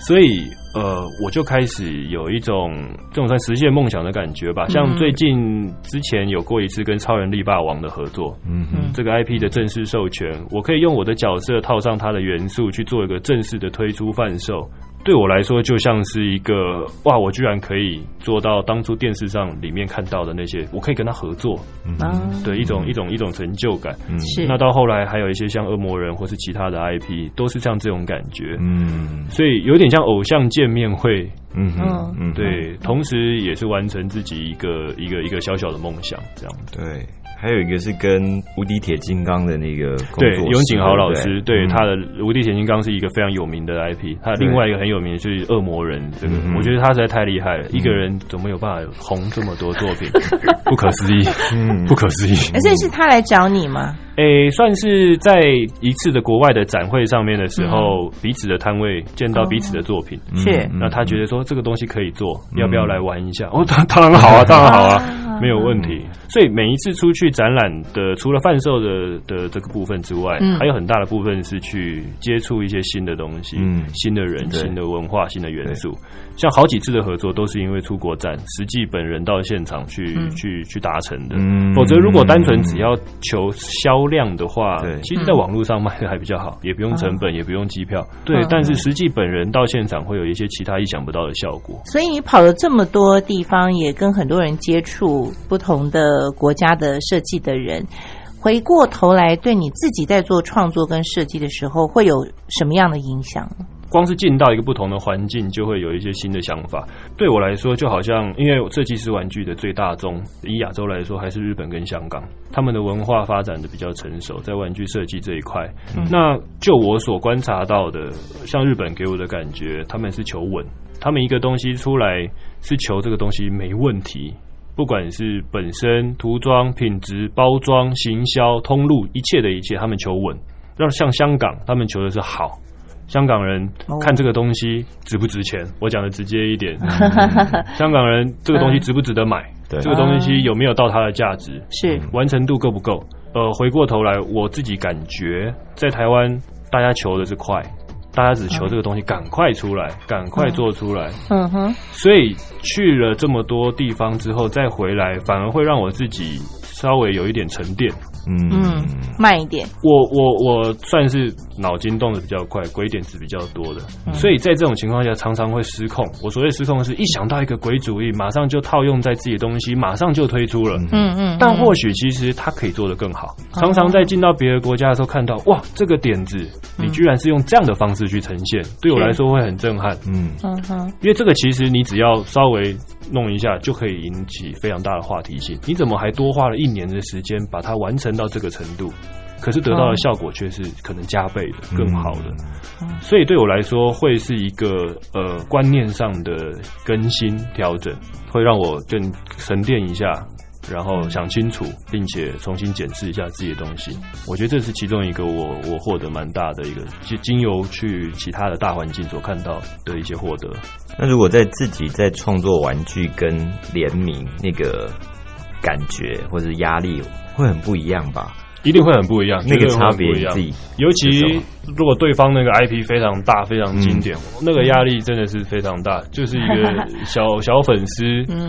所以呃，我就开始有一种这种算实现梦想的感觉吧。像最近之前有过一次跟超人力霸王的合作，嗯哼。这个 IP 的正式授权，我可以用我的角色套上它的元素去做一个正式的推出贩售。对我来说，就像是一个哇，我居然可以做到当初电视上里面看到的那些，我可以跟他合作。嗯，对一种一种一种成就感。嗯。是。那到后来还有一些像恶魔人或是其他的 IP，都是像这种感觉，嗯。所以有点像偶像见面会。嗯嗯嗯，对，同时也是完成自己一个一个一个小小的梦想，这样子。对。还有一个是跟无敌铁金刚的那个工对，作室永井豪老对师对？他的《无敌铁金刚》是一个非常有名的 IP，他另外一个很有名的就是《恶魔人》这个嗯，我觉得他实在太厉害了，一个人怎么有办法红这么多作品？不可思议，嗯。不可思议。所以是他来找你吗？诶，算是在一次的国外的展会上面的时候，彼此的摊位见到彼此的作品，嗯。是。那他觉得说这个东西可以做，要不要来玩一下？哦，(laughs) 当当然好啊，当然好啊。没有问题。所以每一次出去展览的，除了贩售的的这个部分之外，嗯还有很大的部分是去接触一些新的东西、嗯新的人、新的文化、新的元素。像好几次的合作都是因为出国展，实际本人到现场去、嗯去去达成的。嗯否则，如果单纯只要求销量的话，对其实在网络上卖的还比较好，也不用成本，也不用机票。对，嗯但是实际本人到现场会有一些其他意想不到的效果。所以你跑了这么多地方，也跟很多人接触不同的国家的设计的人。回过头来，对你自己在做创作跟设计的时候，会有什么样的影响呢？光是进到一个不同的环境，就会有一些新的想法。对我来说，就好像因为设计师玩具的最大宗，以亚洲来说，还是日本跟香港，他们的文化发展的比较成熟，在玩具设计这一块。那就我所观察到的，像日本给我的感觉，他们是求稳，他们一个东西出来是求这个东西没问题。不管是本身涂装、品质、包装、行销、通路，一切的一切，他们求稳。让像香港，他们求的是好。香港人哦看这个东西值不值钱，我讲的直接一点，(laughs) 香港人这个东西值不值得买，对。这个东西有没有到它的价值，是。完成度够不够？呃，回过头来，我自己感觉在台湾，大家求的是快，大家只求这个东西赶快出来，赶快做出来，嗯哼，所以去了这么多地方之后再回来，反而会让我自己稍微有一点沉淀。嗯。嗯，慢一点，我我我算是脑筋动的比较快，鬼点子比较多的，嗯。所以在这种情况下常常会失控。我所谓失控，是一想到一个鬼主意，马上就套用在自己的东西，马上就推出了。嗯嗯，但或许其实它可以做得更好。常常在进到别的国家的时候，看到哇，这个点子你居然是用这样的方式去呈现，对我来说会很震撼。嗯。嗯哼，因为这个其实你只要稍微弄一下，就可以引起非常大的话题性。你怎么还多花了一年的时间把它完成到这个程度？可是得到的效果却是可能加倍的、更好的。所以对我来说，会是一个呃观念上的更新调整，会让我更沉淀一下。然后想清楚，并且重新检视一下自己的东西，我觉得这是其中一个我我获得蛮大的一个，就经由去其他的大环境所看到的一些获得。那如果在自己在创作玩具跟联名那个感觉或者压力会很不一样吧？一定会很不一样，那个差别自己尤其如果对方那个 IP 非常大、非常经典，那个压力真的是非常大。就是一个 (laughs) 小小粉丝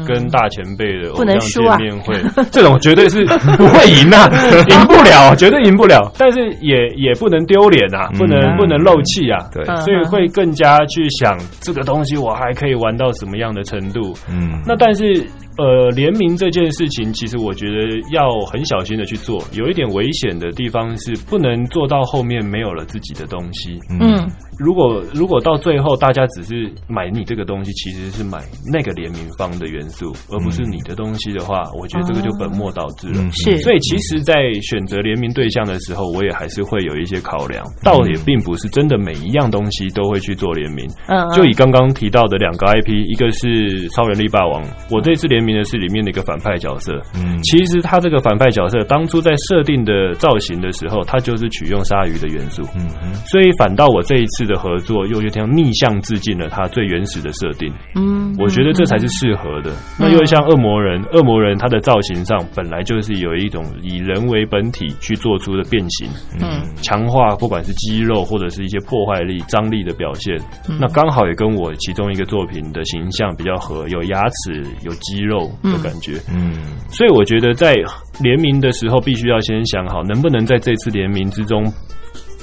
跟大前辈的偶不能见面会，这种绝对是不会赢啊，(laughs) 赢不了，绝对赢不了。但是也也不能丢脸啊，不能嗯不能漏气啊。对，嗯所以会更加去想这个东西我还可以玩到什么样的程度。嗯，那但是呃，联名这件事情，其实我觉得要很小心的去做。有一点危险的地方是，不能做到后面没有了自己的东西。嗯。如果如果到最后大家只是买你这个东西，其实是买那个联名方的元素，而不是你的东西的话，我觉得这个就本末倒置了。嗯是，所以其实，在选择联名对象的时候，我也还是会有一些考量，倒也并不是真的每一样东西都会去做联名。嗯，就以刚刚提到的两个 IP，一个是超人力霸王，我这次联名的是里面的一个反派角色。嗯。其实他这个反派角色当初在设定的造型的时候，他就是取用鲨鱼的元素，嗯嗯。所以反倒我这一次的合作又有点逆向致敬了他最原始的设定。嗯，我觉得这才是适合的。那又像恶魔人，恶魔人他的造型上本来就是有一种以人为本体去做出的变形，嗯。强化不管是肌肉或者是一些破坏力、张力的表现，嗯。那刚好也跟我其中一个作品的形象比较合，有牙齿、有肌肉的感觉。嗯。所以我觉得在联名的时候，必须要先想好，能不能在这次联名之中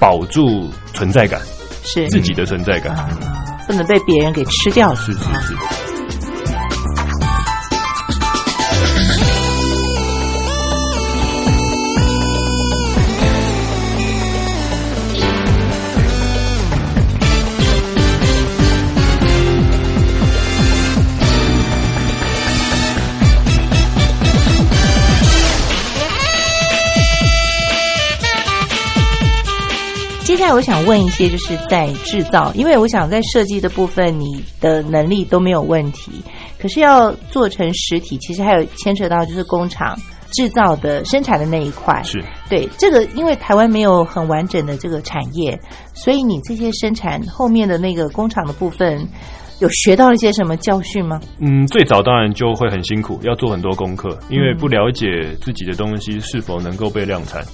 保住存在感，是自己的存在感。不能被别人给吃掉了。是是是。接下来我想问一些，就是在制造，因为我想在设计的部分，你的能力都没有问题，可是要做成实体，其实还有牵扯到就是工厂制造的生产的那一块。是对这个，因为台湾没有很完整的这个产业，所以你这些生产后面的那个工厂的部分。有学到了一些什么教训吗？嗯，最早当然就会很辛苦，要做很多功课，因为不了解自己的东西是否能够被量产，嗯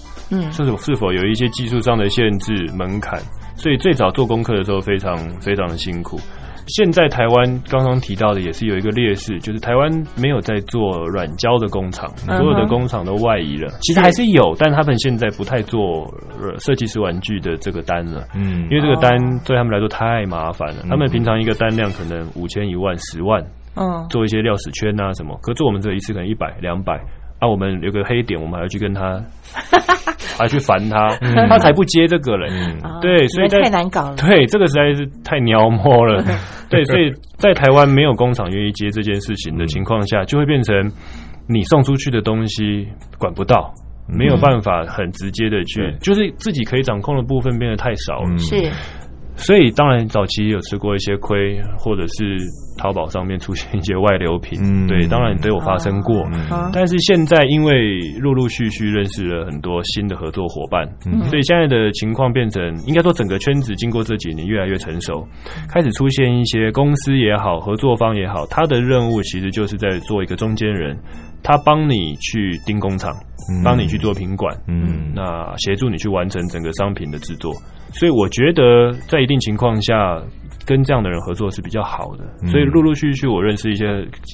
是否是否有一些技术上的限制门槛，所以最早做功课的时候非常非常的辛苦。现在台湾刚刚提到的也是有一个劣势，就是台湾没有在做软胶的工厂，所有的工厂都外移了。其实还是有，但他们现在不太做呃设计师玩具的这个单了。嗯因为这个单对他们来说太麻烦了，他们平常一个单量可能五千、一万、十万，嗯，做一些料史圈啊什么，可做我们这一次可能一百、两百，啊，我们有个黑点，我们还要去跟他，(laughs) 还要去烦他，他才不接这个嘞。啊对，所以太难搞了。对，这个实在是太妖魔了。(laughs) 对，所以在台湾没有工厂愿意接这件事情的情况下，就会变成你送出去的东西管不到。没有办法很直接的去对，就是自己可以掌控的部分变得太少了。嗯是，所以当然早期有吃过一些亏，或者是淘宝上面出现一些外流品，嗯。对，当然都有发生过。啊。但是现在因为陆陆续续认识了很多新的合作伙伴，嗯。所以现在的情况变成，应该说整个圈子经过这几年越来越成熟，开始出现一些公司也好，合作方也好，他的任务其实就是在做一个中间人，他帮你去盯工厂，帮你去做品管，嗯那协助你去完成整个商品的制作。所以我觉得在一定情况下，跟这样的人合作是比较好的。嗯所以陆陆续续我认识一些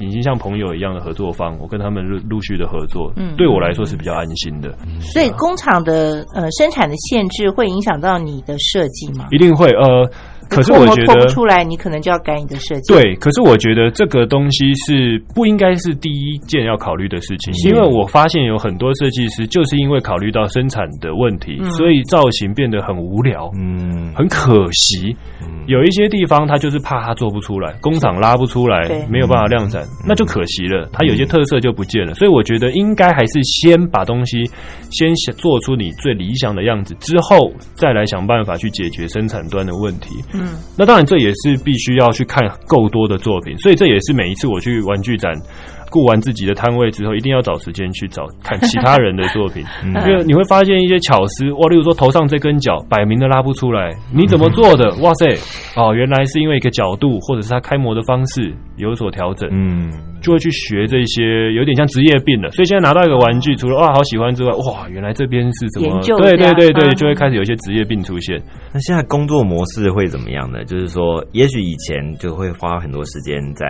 已经像朋友一样的合作方，我跟他们陆陆续的合作，嗯对我来说是比较安心的。所以工厂的呃生产的限制会影响到你的设计吗？一定会呃，可是我觉得不出来，你可能就要改你的设计。，对，可是我觉得这个东西是不应该是第一件要考虑的事情，因为我发现有很多设计师就是因为考虑到生产的问题，嗯所以造型变得很无聊，嗯很可惜。有一些地方他就是怕他做不出来，工厂拉不出来，没有办法量产，那就可惜了，他有些特色就不见了。所以我觉得应该还是先把东西先想做出你最理想的样子，之后再来想办法去解决生产端的问题。嗯，那当然这也是必须要去看够多的作品，所以这也是每一次我去玩具展。顾完自己的摊位之后，一定要找时间去找看其他人的作品，(laughs) 嗯因为你会发现一些巧思哇，例如说头上这根角摆明的拉不出来，你怎么做的？哇塞，哦，原来是因为一个角度或者是它开模的方式有所调整，嗯就会去学这些，有点像职业病了。所以现在拿到一个玩具，除了哇好喜欢之外，哇，原来这边是什么对对对对，嗯就会开始有一些职业病出现。那现在工作模式会怎么样呢？就是说，也许以前就会花很多时间在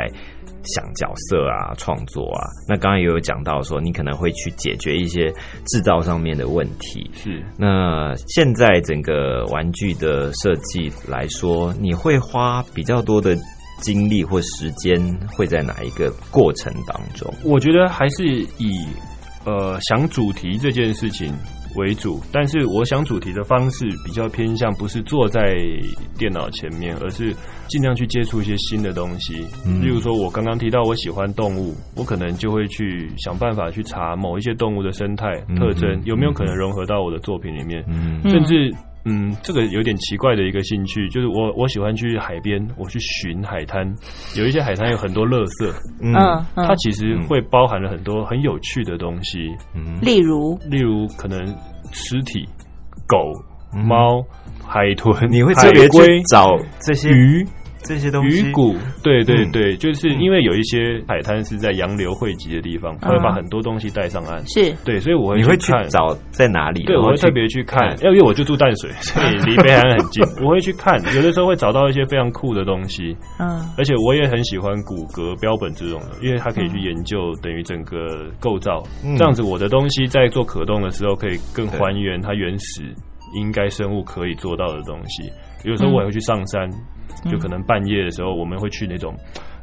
想角色啊、创作啊。那刚刚也有讲到说，你可能会去解决一些制造上面的问题。是那现在整个玩具的设计来说，你会花比较多的精力或时间会在哪一个过程当中？我觉得还是以呃想主题这件事情为主，但是我想主题的方式比较偏向不是坐在电脑前面，而是尽量去接触一些新的东西。嗯例如说，我刚刚提到我喜欢动物，我可能就会去想办法去查某一些动物的生态嗯特征嗯有没有可能融合到我的作品里面。甚至嗯，这个有点奇怪的一个兴趣，就是我我喜欢去海边，我去寻海滩，有一些海滩有很多垃圾，嗯。嗯它，其实会包含了很多很有趣的东西，嗯。例如？例如可能尸体、狗、嗯。猫、海豚，你会海特别龟去找这些鱼。这些东西。鱼骨，对对嗯。对，就是因为有一些海滩是在洋流汇集的地方，它会把很多东西带上岸。是。对，所以我会你会去看。找在哪里？对，我会特别去看，看。因为我就住淡水，所以离北海岸很近。(laughs) 我会去看，有的时候会找到一些非常酷的东西，嗯。而且我也很喜欢骨骼标本这种的，因为它可以去研究等于整个构造，嗯。这样子我的东西在做可动的时候，可以更还原它原始应该生物可以做到的东西。有时候我也会去上山，就可能半夜的时候，我们会去那种。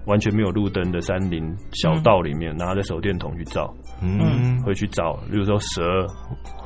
完全没有路灯的山林小道里面，拿着手电筒去照，嗯会去找，比如说蛇、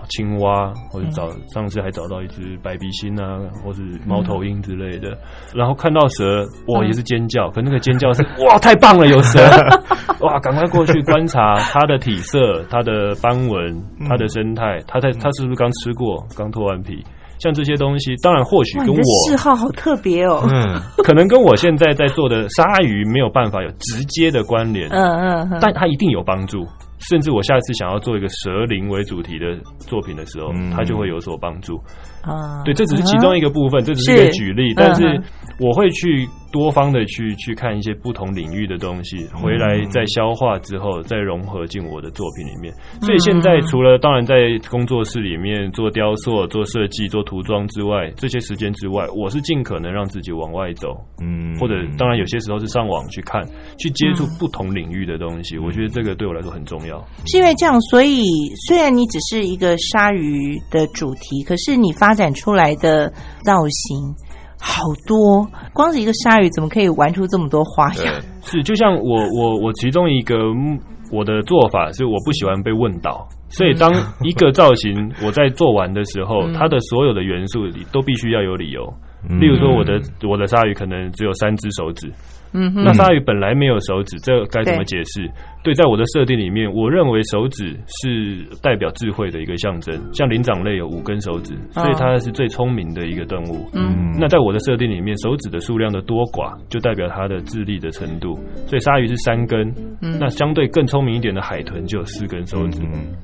青蛙，或者找上次还找到一只白鼻星啊，或是猫头鹰之类的。然后看到蛇，哇，也是尖叫，可那个尖叫是 (laughs) 哇，太棒了，有蛇！(laughs) 哇，赶快过去观察它的体色、它的斑纹、它的生态，它在它是不是刚吃过、刚脱完皮？像这些东西，当然或许，跟我嗜好好特别哦。嗯 (laughs) 可能跟我现在在做的鲨鱼没有办法有直接的关联，嗯嗯嗯，但它一定有帮助。甚至我下一次想要做一个蛇灵为主题的作品的时候，嗯它就会有所帮助。啊，对，这只是其中一个部分，这只是一个举例，嗯但是我会去多方的去去看一些不同领域的东西，回来再消化之后，再融合进我的作品里面。所以现在除了当然在工作室里面做雕塑、做设计、做涂装之外，这些时间之外，我是尽可能让自己往外走，嗯或者当然有些时候是上网去看，去接触不同领域的东西。我觉得这个对我来说很重要。是因为这样，所以虽然你只是一个鲨鱼的主题，可是你发展出来的造型好多，光是一个鲨鱼怎么可以玩出这么多花样？是，就像我我我其中一个嗯我的做法是，我不喜欢被问到，所以当 (laughs) 一个造型我在做完的时候，它的所有的元素里都必须要有理由。嗯。例如说，我的我的鲨鱼可能只有三只手指，嗯哼。那鲨鱼本来没有手指，这该怎么解释？对，在我的设定里面，我认为手指是代表智慧的一个象征，像灵长类有五根手指，所以它是最聪明的一个动物。嗯，那在我的设定里面，手指的数量的多寡就代表它的智力的程度。所以鲨鱼是三根，嗯那相对更聪明一点的海豚就有四根手指，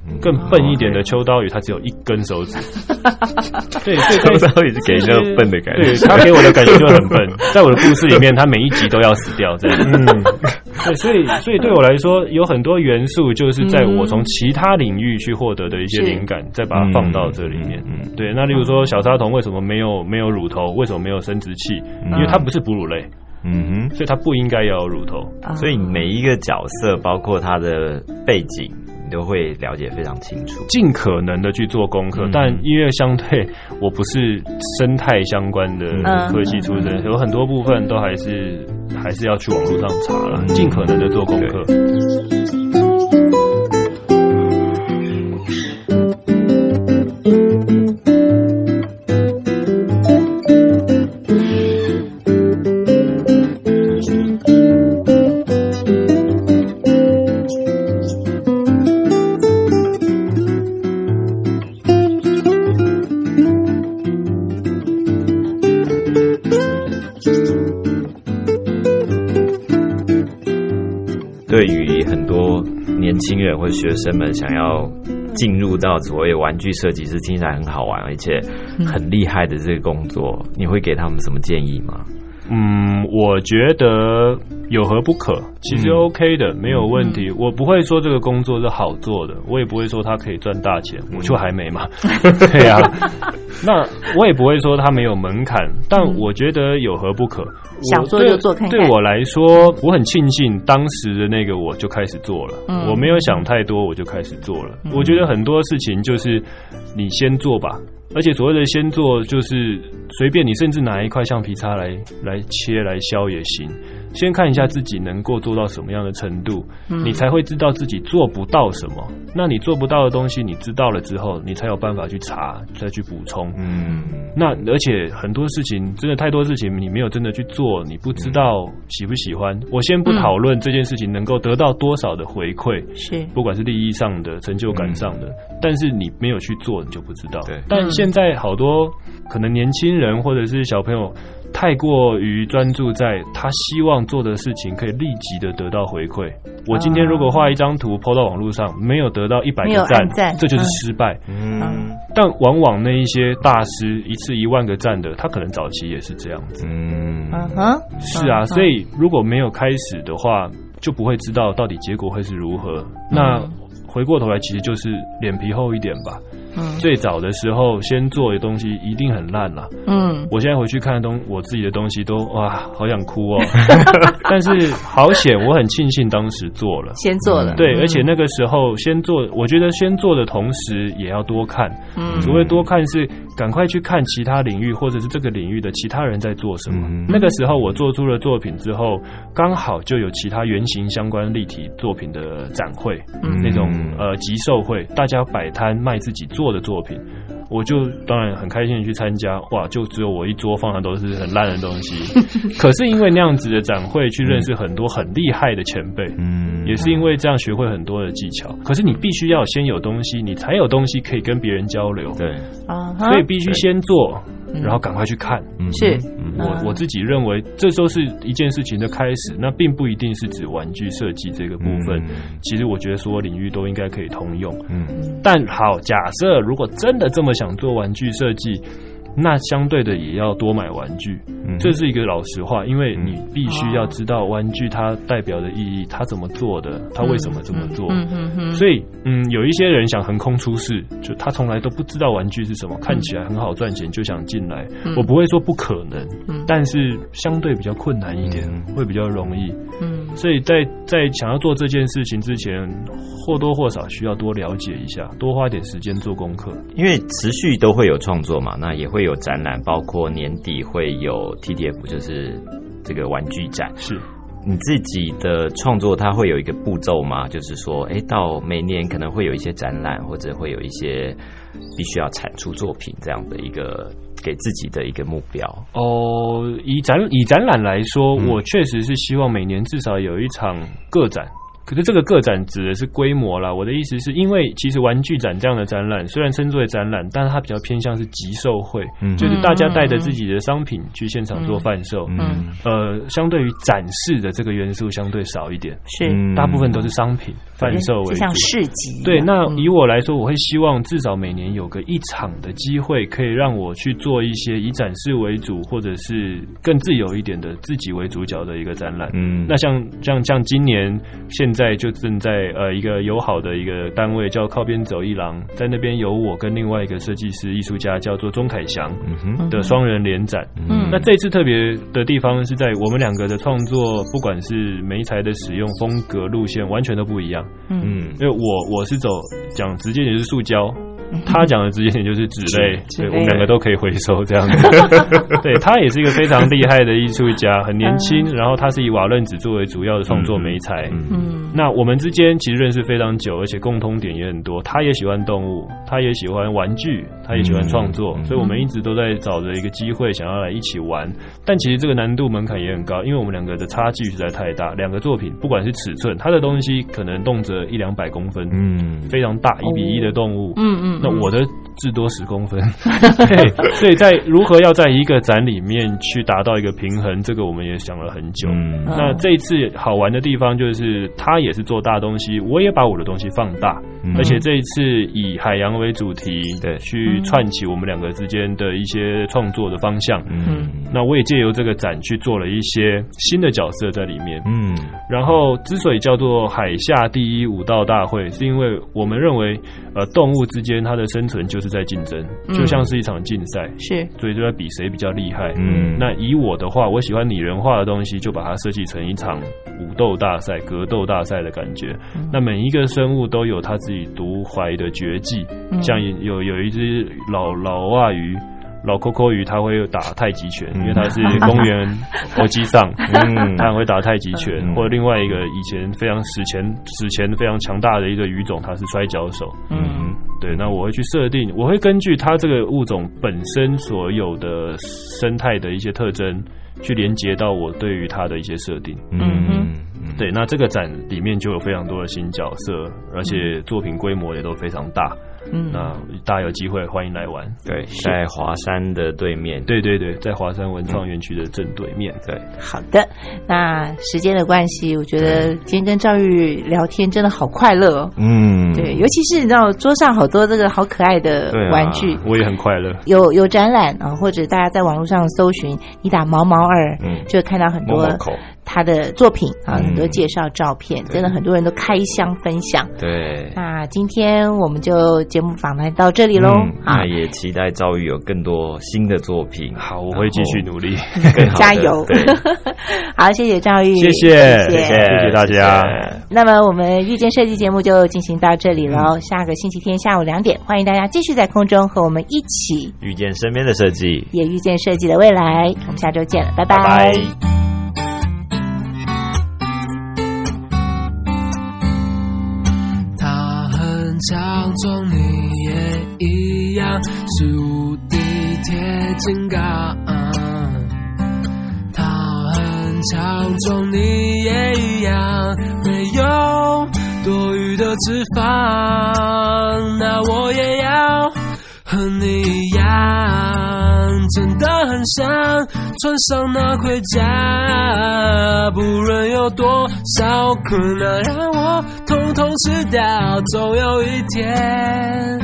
嗯更笨一点的秋刀鱼它只有一根手指。(laughs) 对，所以 (laughs) 秋刀鱼是给人笨的感觉对它给我的感觉就很笨。(laughs) 在我的故事里面，它每一集都要死掉，这样。嗯，对，所以所以对我来说，有很多元素就是在我从其他领域去获得的一些灵感，再把它放到这里面。嗯对，那例如说小沙童为什么没有没有乳头？为什么没有生殖器？因为它不是哺乳类，嗯哼所以它不应该要有乳头。所以每一个角色，包括他的背景，你都会了解非常清楚。尽可能的去做功课，嗯但因为相对我不是生态相关的嗯科技出身，有很多部分都还是还是要去网络上查了，尽可能的做功课。轻人或者学生们想要进入到所谓玩具设计师，听起来很好玩，而且很厉害的这个工作，你会给他们什么建议吗？嗯，我觉得有何不可？其实嗯 OK 的，没有问题。我不会说这个工作是好做的，我也不会说它可以赚大钱，我就还没嘛。(laughs) 对呀、(laughs) 那我也不会说它没有门槛，但我觉得有何不可？我想做就对做看看对我来说，我很庆幸当时的那个我就开始做了，嗯我没有想太多，我就开始做了。我觉得很多事情就是你先做吧。而且所谓的先做，就是随便你，甚至拿一块橡皮擦来来切来削也行。先看一下自己能够做到什么样的程度，嗯你才会知道自己做不到什么。那你做不到的东西，你知道了之后，你才有办法去查，再去补充。嗯那而且很多事情，真的太多事情，你没有真的去做，你不知道喜不喜欢。我先不嗯讨论这件事情能够得到多少的回馈，是不管是利益上的、成就感上的，但是你没有去做，你就不知道。对但现在好多可能年轻人或者是小朋友。太过于专注在他希望做的事情可以立即的得到回馈。我今天如果画一张图抛到网络上，没有得到一百个赞，这就是失败。嗯但往往那一些大师一次一万个赞的，他可能早期也是这样子。嗯是啊，嗯所以如果没有开始的话，就不会知道到底结果会是如何。那回过头来，其实就是脸皮厚一点吧。嗯最早的时候，先做的东西一定很烂了。嗯我现在回去看东我自己的东西都哇，好想哭哦。(laughs) 但是好险，我很庆幸当时做了。先做了，对，嗯而且那个时候先做，我觉得先做的同时也要多看。嗯所谓多看是赶快去看其他领域或者是这个领域的其他人在做什么。嗯那个时候我做出了作品之后，刚好就有其他原型相关立体作品的展会，嗯那种呃集售会，大家摆摊卖自己做的作品。我就当然很开心的去参加，哇，就只有我一桌放的都是很烂的东西。(laughs) 可是因为那样子的展会，去认识很多很厉害的前辈，嗯也是因为这样学会很多的技巧。可是你必须要先有东西，你才有东西可以跟别人交流。对，啊所以必须先做，嗯然后赶快去看。嗯是嗯我我自己认为，这都是一件事情的开始，那并不一定是指玩具设计这个部分。嗯其实我觉得所有领域都应该可以通用。嗯但好，假设如果真的这么想做玩具设计，那相对的也要多买玩具。嗯这是一个老实话，因为你必须要知道玩具它代表的意义，它怎么做的，它为什么这么做。嗯嗯嗯，所以，嗯，有一些人想横空出世，就他从来都不知道玩具是什么，看起来很好赚钱，就想进来。嗯我不会说不可能，嗯但是相对比较困难一点，嗯会比较容易。嗯所以在在想要做这件事情之前，或多或少需要多了解一下，多花点时间做功课。因为持续都会有创作嘛，那也会有展览，包括年底会有 TTF，就是这个玩具展。是，你自己的创作，它会有一个步骤吗？就是说，哎，到每年可能会有一些展览，或者会有一些必须要产出作品这样的一个给自己的一个目标。哦，以展以展览来说，嗯我确实是希望每年至少有一场个展。可是这个个展指的是规模啦，我的意思是因为其实玩具展这样的展览虽然称之为展览，但是它比较偏向是集售会，嗯。就是大家带着自己的商品去现场做贩售。嗯。呃，相对于展示的这个元素相对少一点，是。嗯。大部分都是商品贩售为主就像。市集对，那嗯以我来说，我会希望至少每年有个一场的机会，可以让我去做一些以展示为主，或者是更自由一点的自己为主角的一个展览。嗯那像像像今年现在就正在呃一个友好的一个单位叫靠边走一郎，在那边有我跟另外一个设计师艺术家叫做钟凯翔嗯哼的双人联展。嗯那这次特别的地方是在我们两个的创作，不管是媒材的使用风格路线，完全都不一样。嗯。因为我我是走讲直接点就是塑胶，他讲的直接点就是纸类，纸类对我们两个都可以回收这样子。(laughs) 对他也是一个非常厉害的艺术家，很年轻，然后他是以瓦楞纸作为主要的创作媒材。嗯嗯那我们之间其实认识非常久，而且共通点也很多。他也喜欢动物，他也喜欢玩具，他也喜欢创作，嗯所以我们一直都在找着一个机会，想要来一起玩。但其实这个难度门槛也很高，因为我们两个的差距实在太大。两个作品不管是尺寸，他的东西可能动辄一两百公分，嗯非常大，一比一的动物。嗯嗯，那我的至多十公分，(laughs) 对，所以在如何要在一个展里面去达到一个平衡，这个我们也想了很久。嗯。那这一次好玩的地方就是，他也是做大东西，我也把我的东西放大，嗯。而且这一次以海洋为主题，对。去串起我们两个之间的一些创作的方向。嗯。那我也借由这个展去做了一些新的角色在里面。嗯。然后，之所以叫做海下第一武道大会，是因为我们认为，呃，动物之间它的生存就是在竞争，嗯就像是一场竞赛，是所以就在比谁比较厉害。嗯那以我的话，我喜欢拟人化的东西，就把它设计成一场武斗大赛、格斗大赛的感觉。那每一个生物都有它自己独怀的绝技，嗯像有有一只老老蛙鱼。老 Coco 鱼，它会打太极拳，因为它是公园国际上，(laughs) 嗯它很会打太极拳。嗯或者另外一个以前非常史前史前非常强大的一个鱼种，它是摔跤手。嗯对，那我会去设定，我会根据它这个物种本身所有的生态的一些特征，去连接到我对于它的一些设定。嗯对，那这个展里面就有非常多的新角色，而且作品规模也都非常大。嗯那大家有机会欢迎来玩。对，在华山的对面，对对对，在华山文创园区的正对面。对，好的，那时间的关系，我觉得今天跟赵玉聊天真的好快乐哦。嗯对，尤其是你知道桌上好多这个好可爱的玩具，我也很快乐。有有展览啊，或者大家在网络上搜寻，你打毛毛二，嗯就会看到很多他的作品啊，嗯。很多介绍照片，真的很多人都开箱分享。对。那今天我们就节目访谈到这里喽那，也期待赵玉有更多新的作品。好，我会继续努力。(laughs) 加油。(laughs) 对，(laughs) 好，谢谢赵玉，谢谢。谢谢。谢大家。谢谢。那么我们遇见设计节目就进行到这里喽，下个星期天下午两点，欢迎大家继续在空中和我们一起遇见身边的设计，也遇见设计的未来。我们下周见了，拜拜是无敌铁金刚。他很强壮，你也一样，没有多余的脂肪，那我也要和你一样，真的很想穿上那盔甲，不论有多少困难，让我统统吃掉，总有一天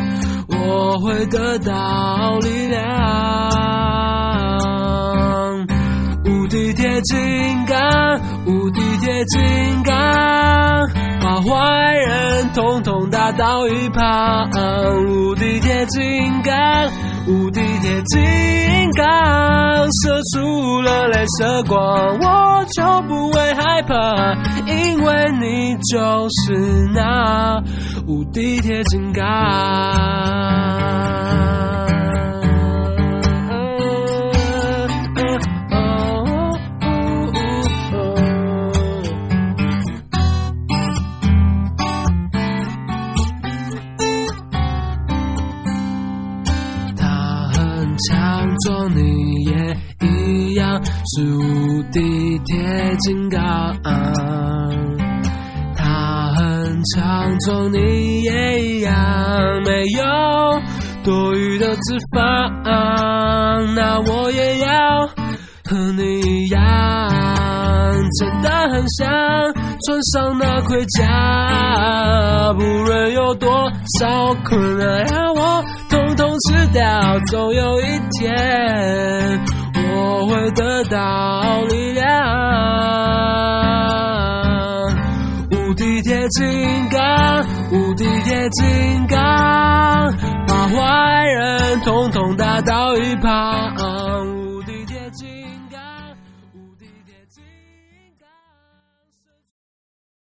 我会得到力量。无敌铁金刚，无敌铁金刚，把坏人统统打倒一旁。无敌铁金刚，无敌铁金刚，射出了镭射光，我就不会害怕，因为你就是那无敌铁金刚。他很强壮，你也一样，是无敌铁金刚。他很强壮，你也一样，没有多余的脂肪，那我也要和你一样，真的很想穿上那盔甲，不论有多少困难，让我统统吃掉，总有一天我会得到力量。金刚，无敌铁金刚，把坏人统统打到一旁。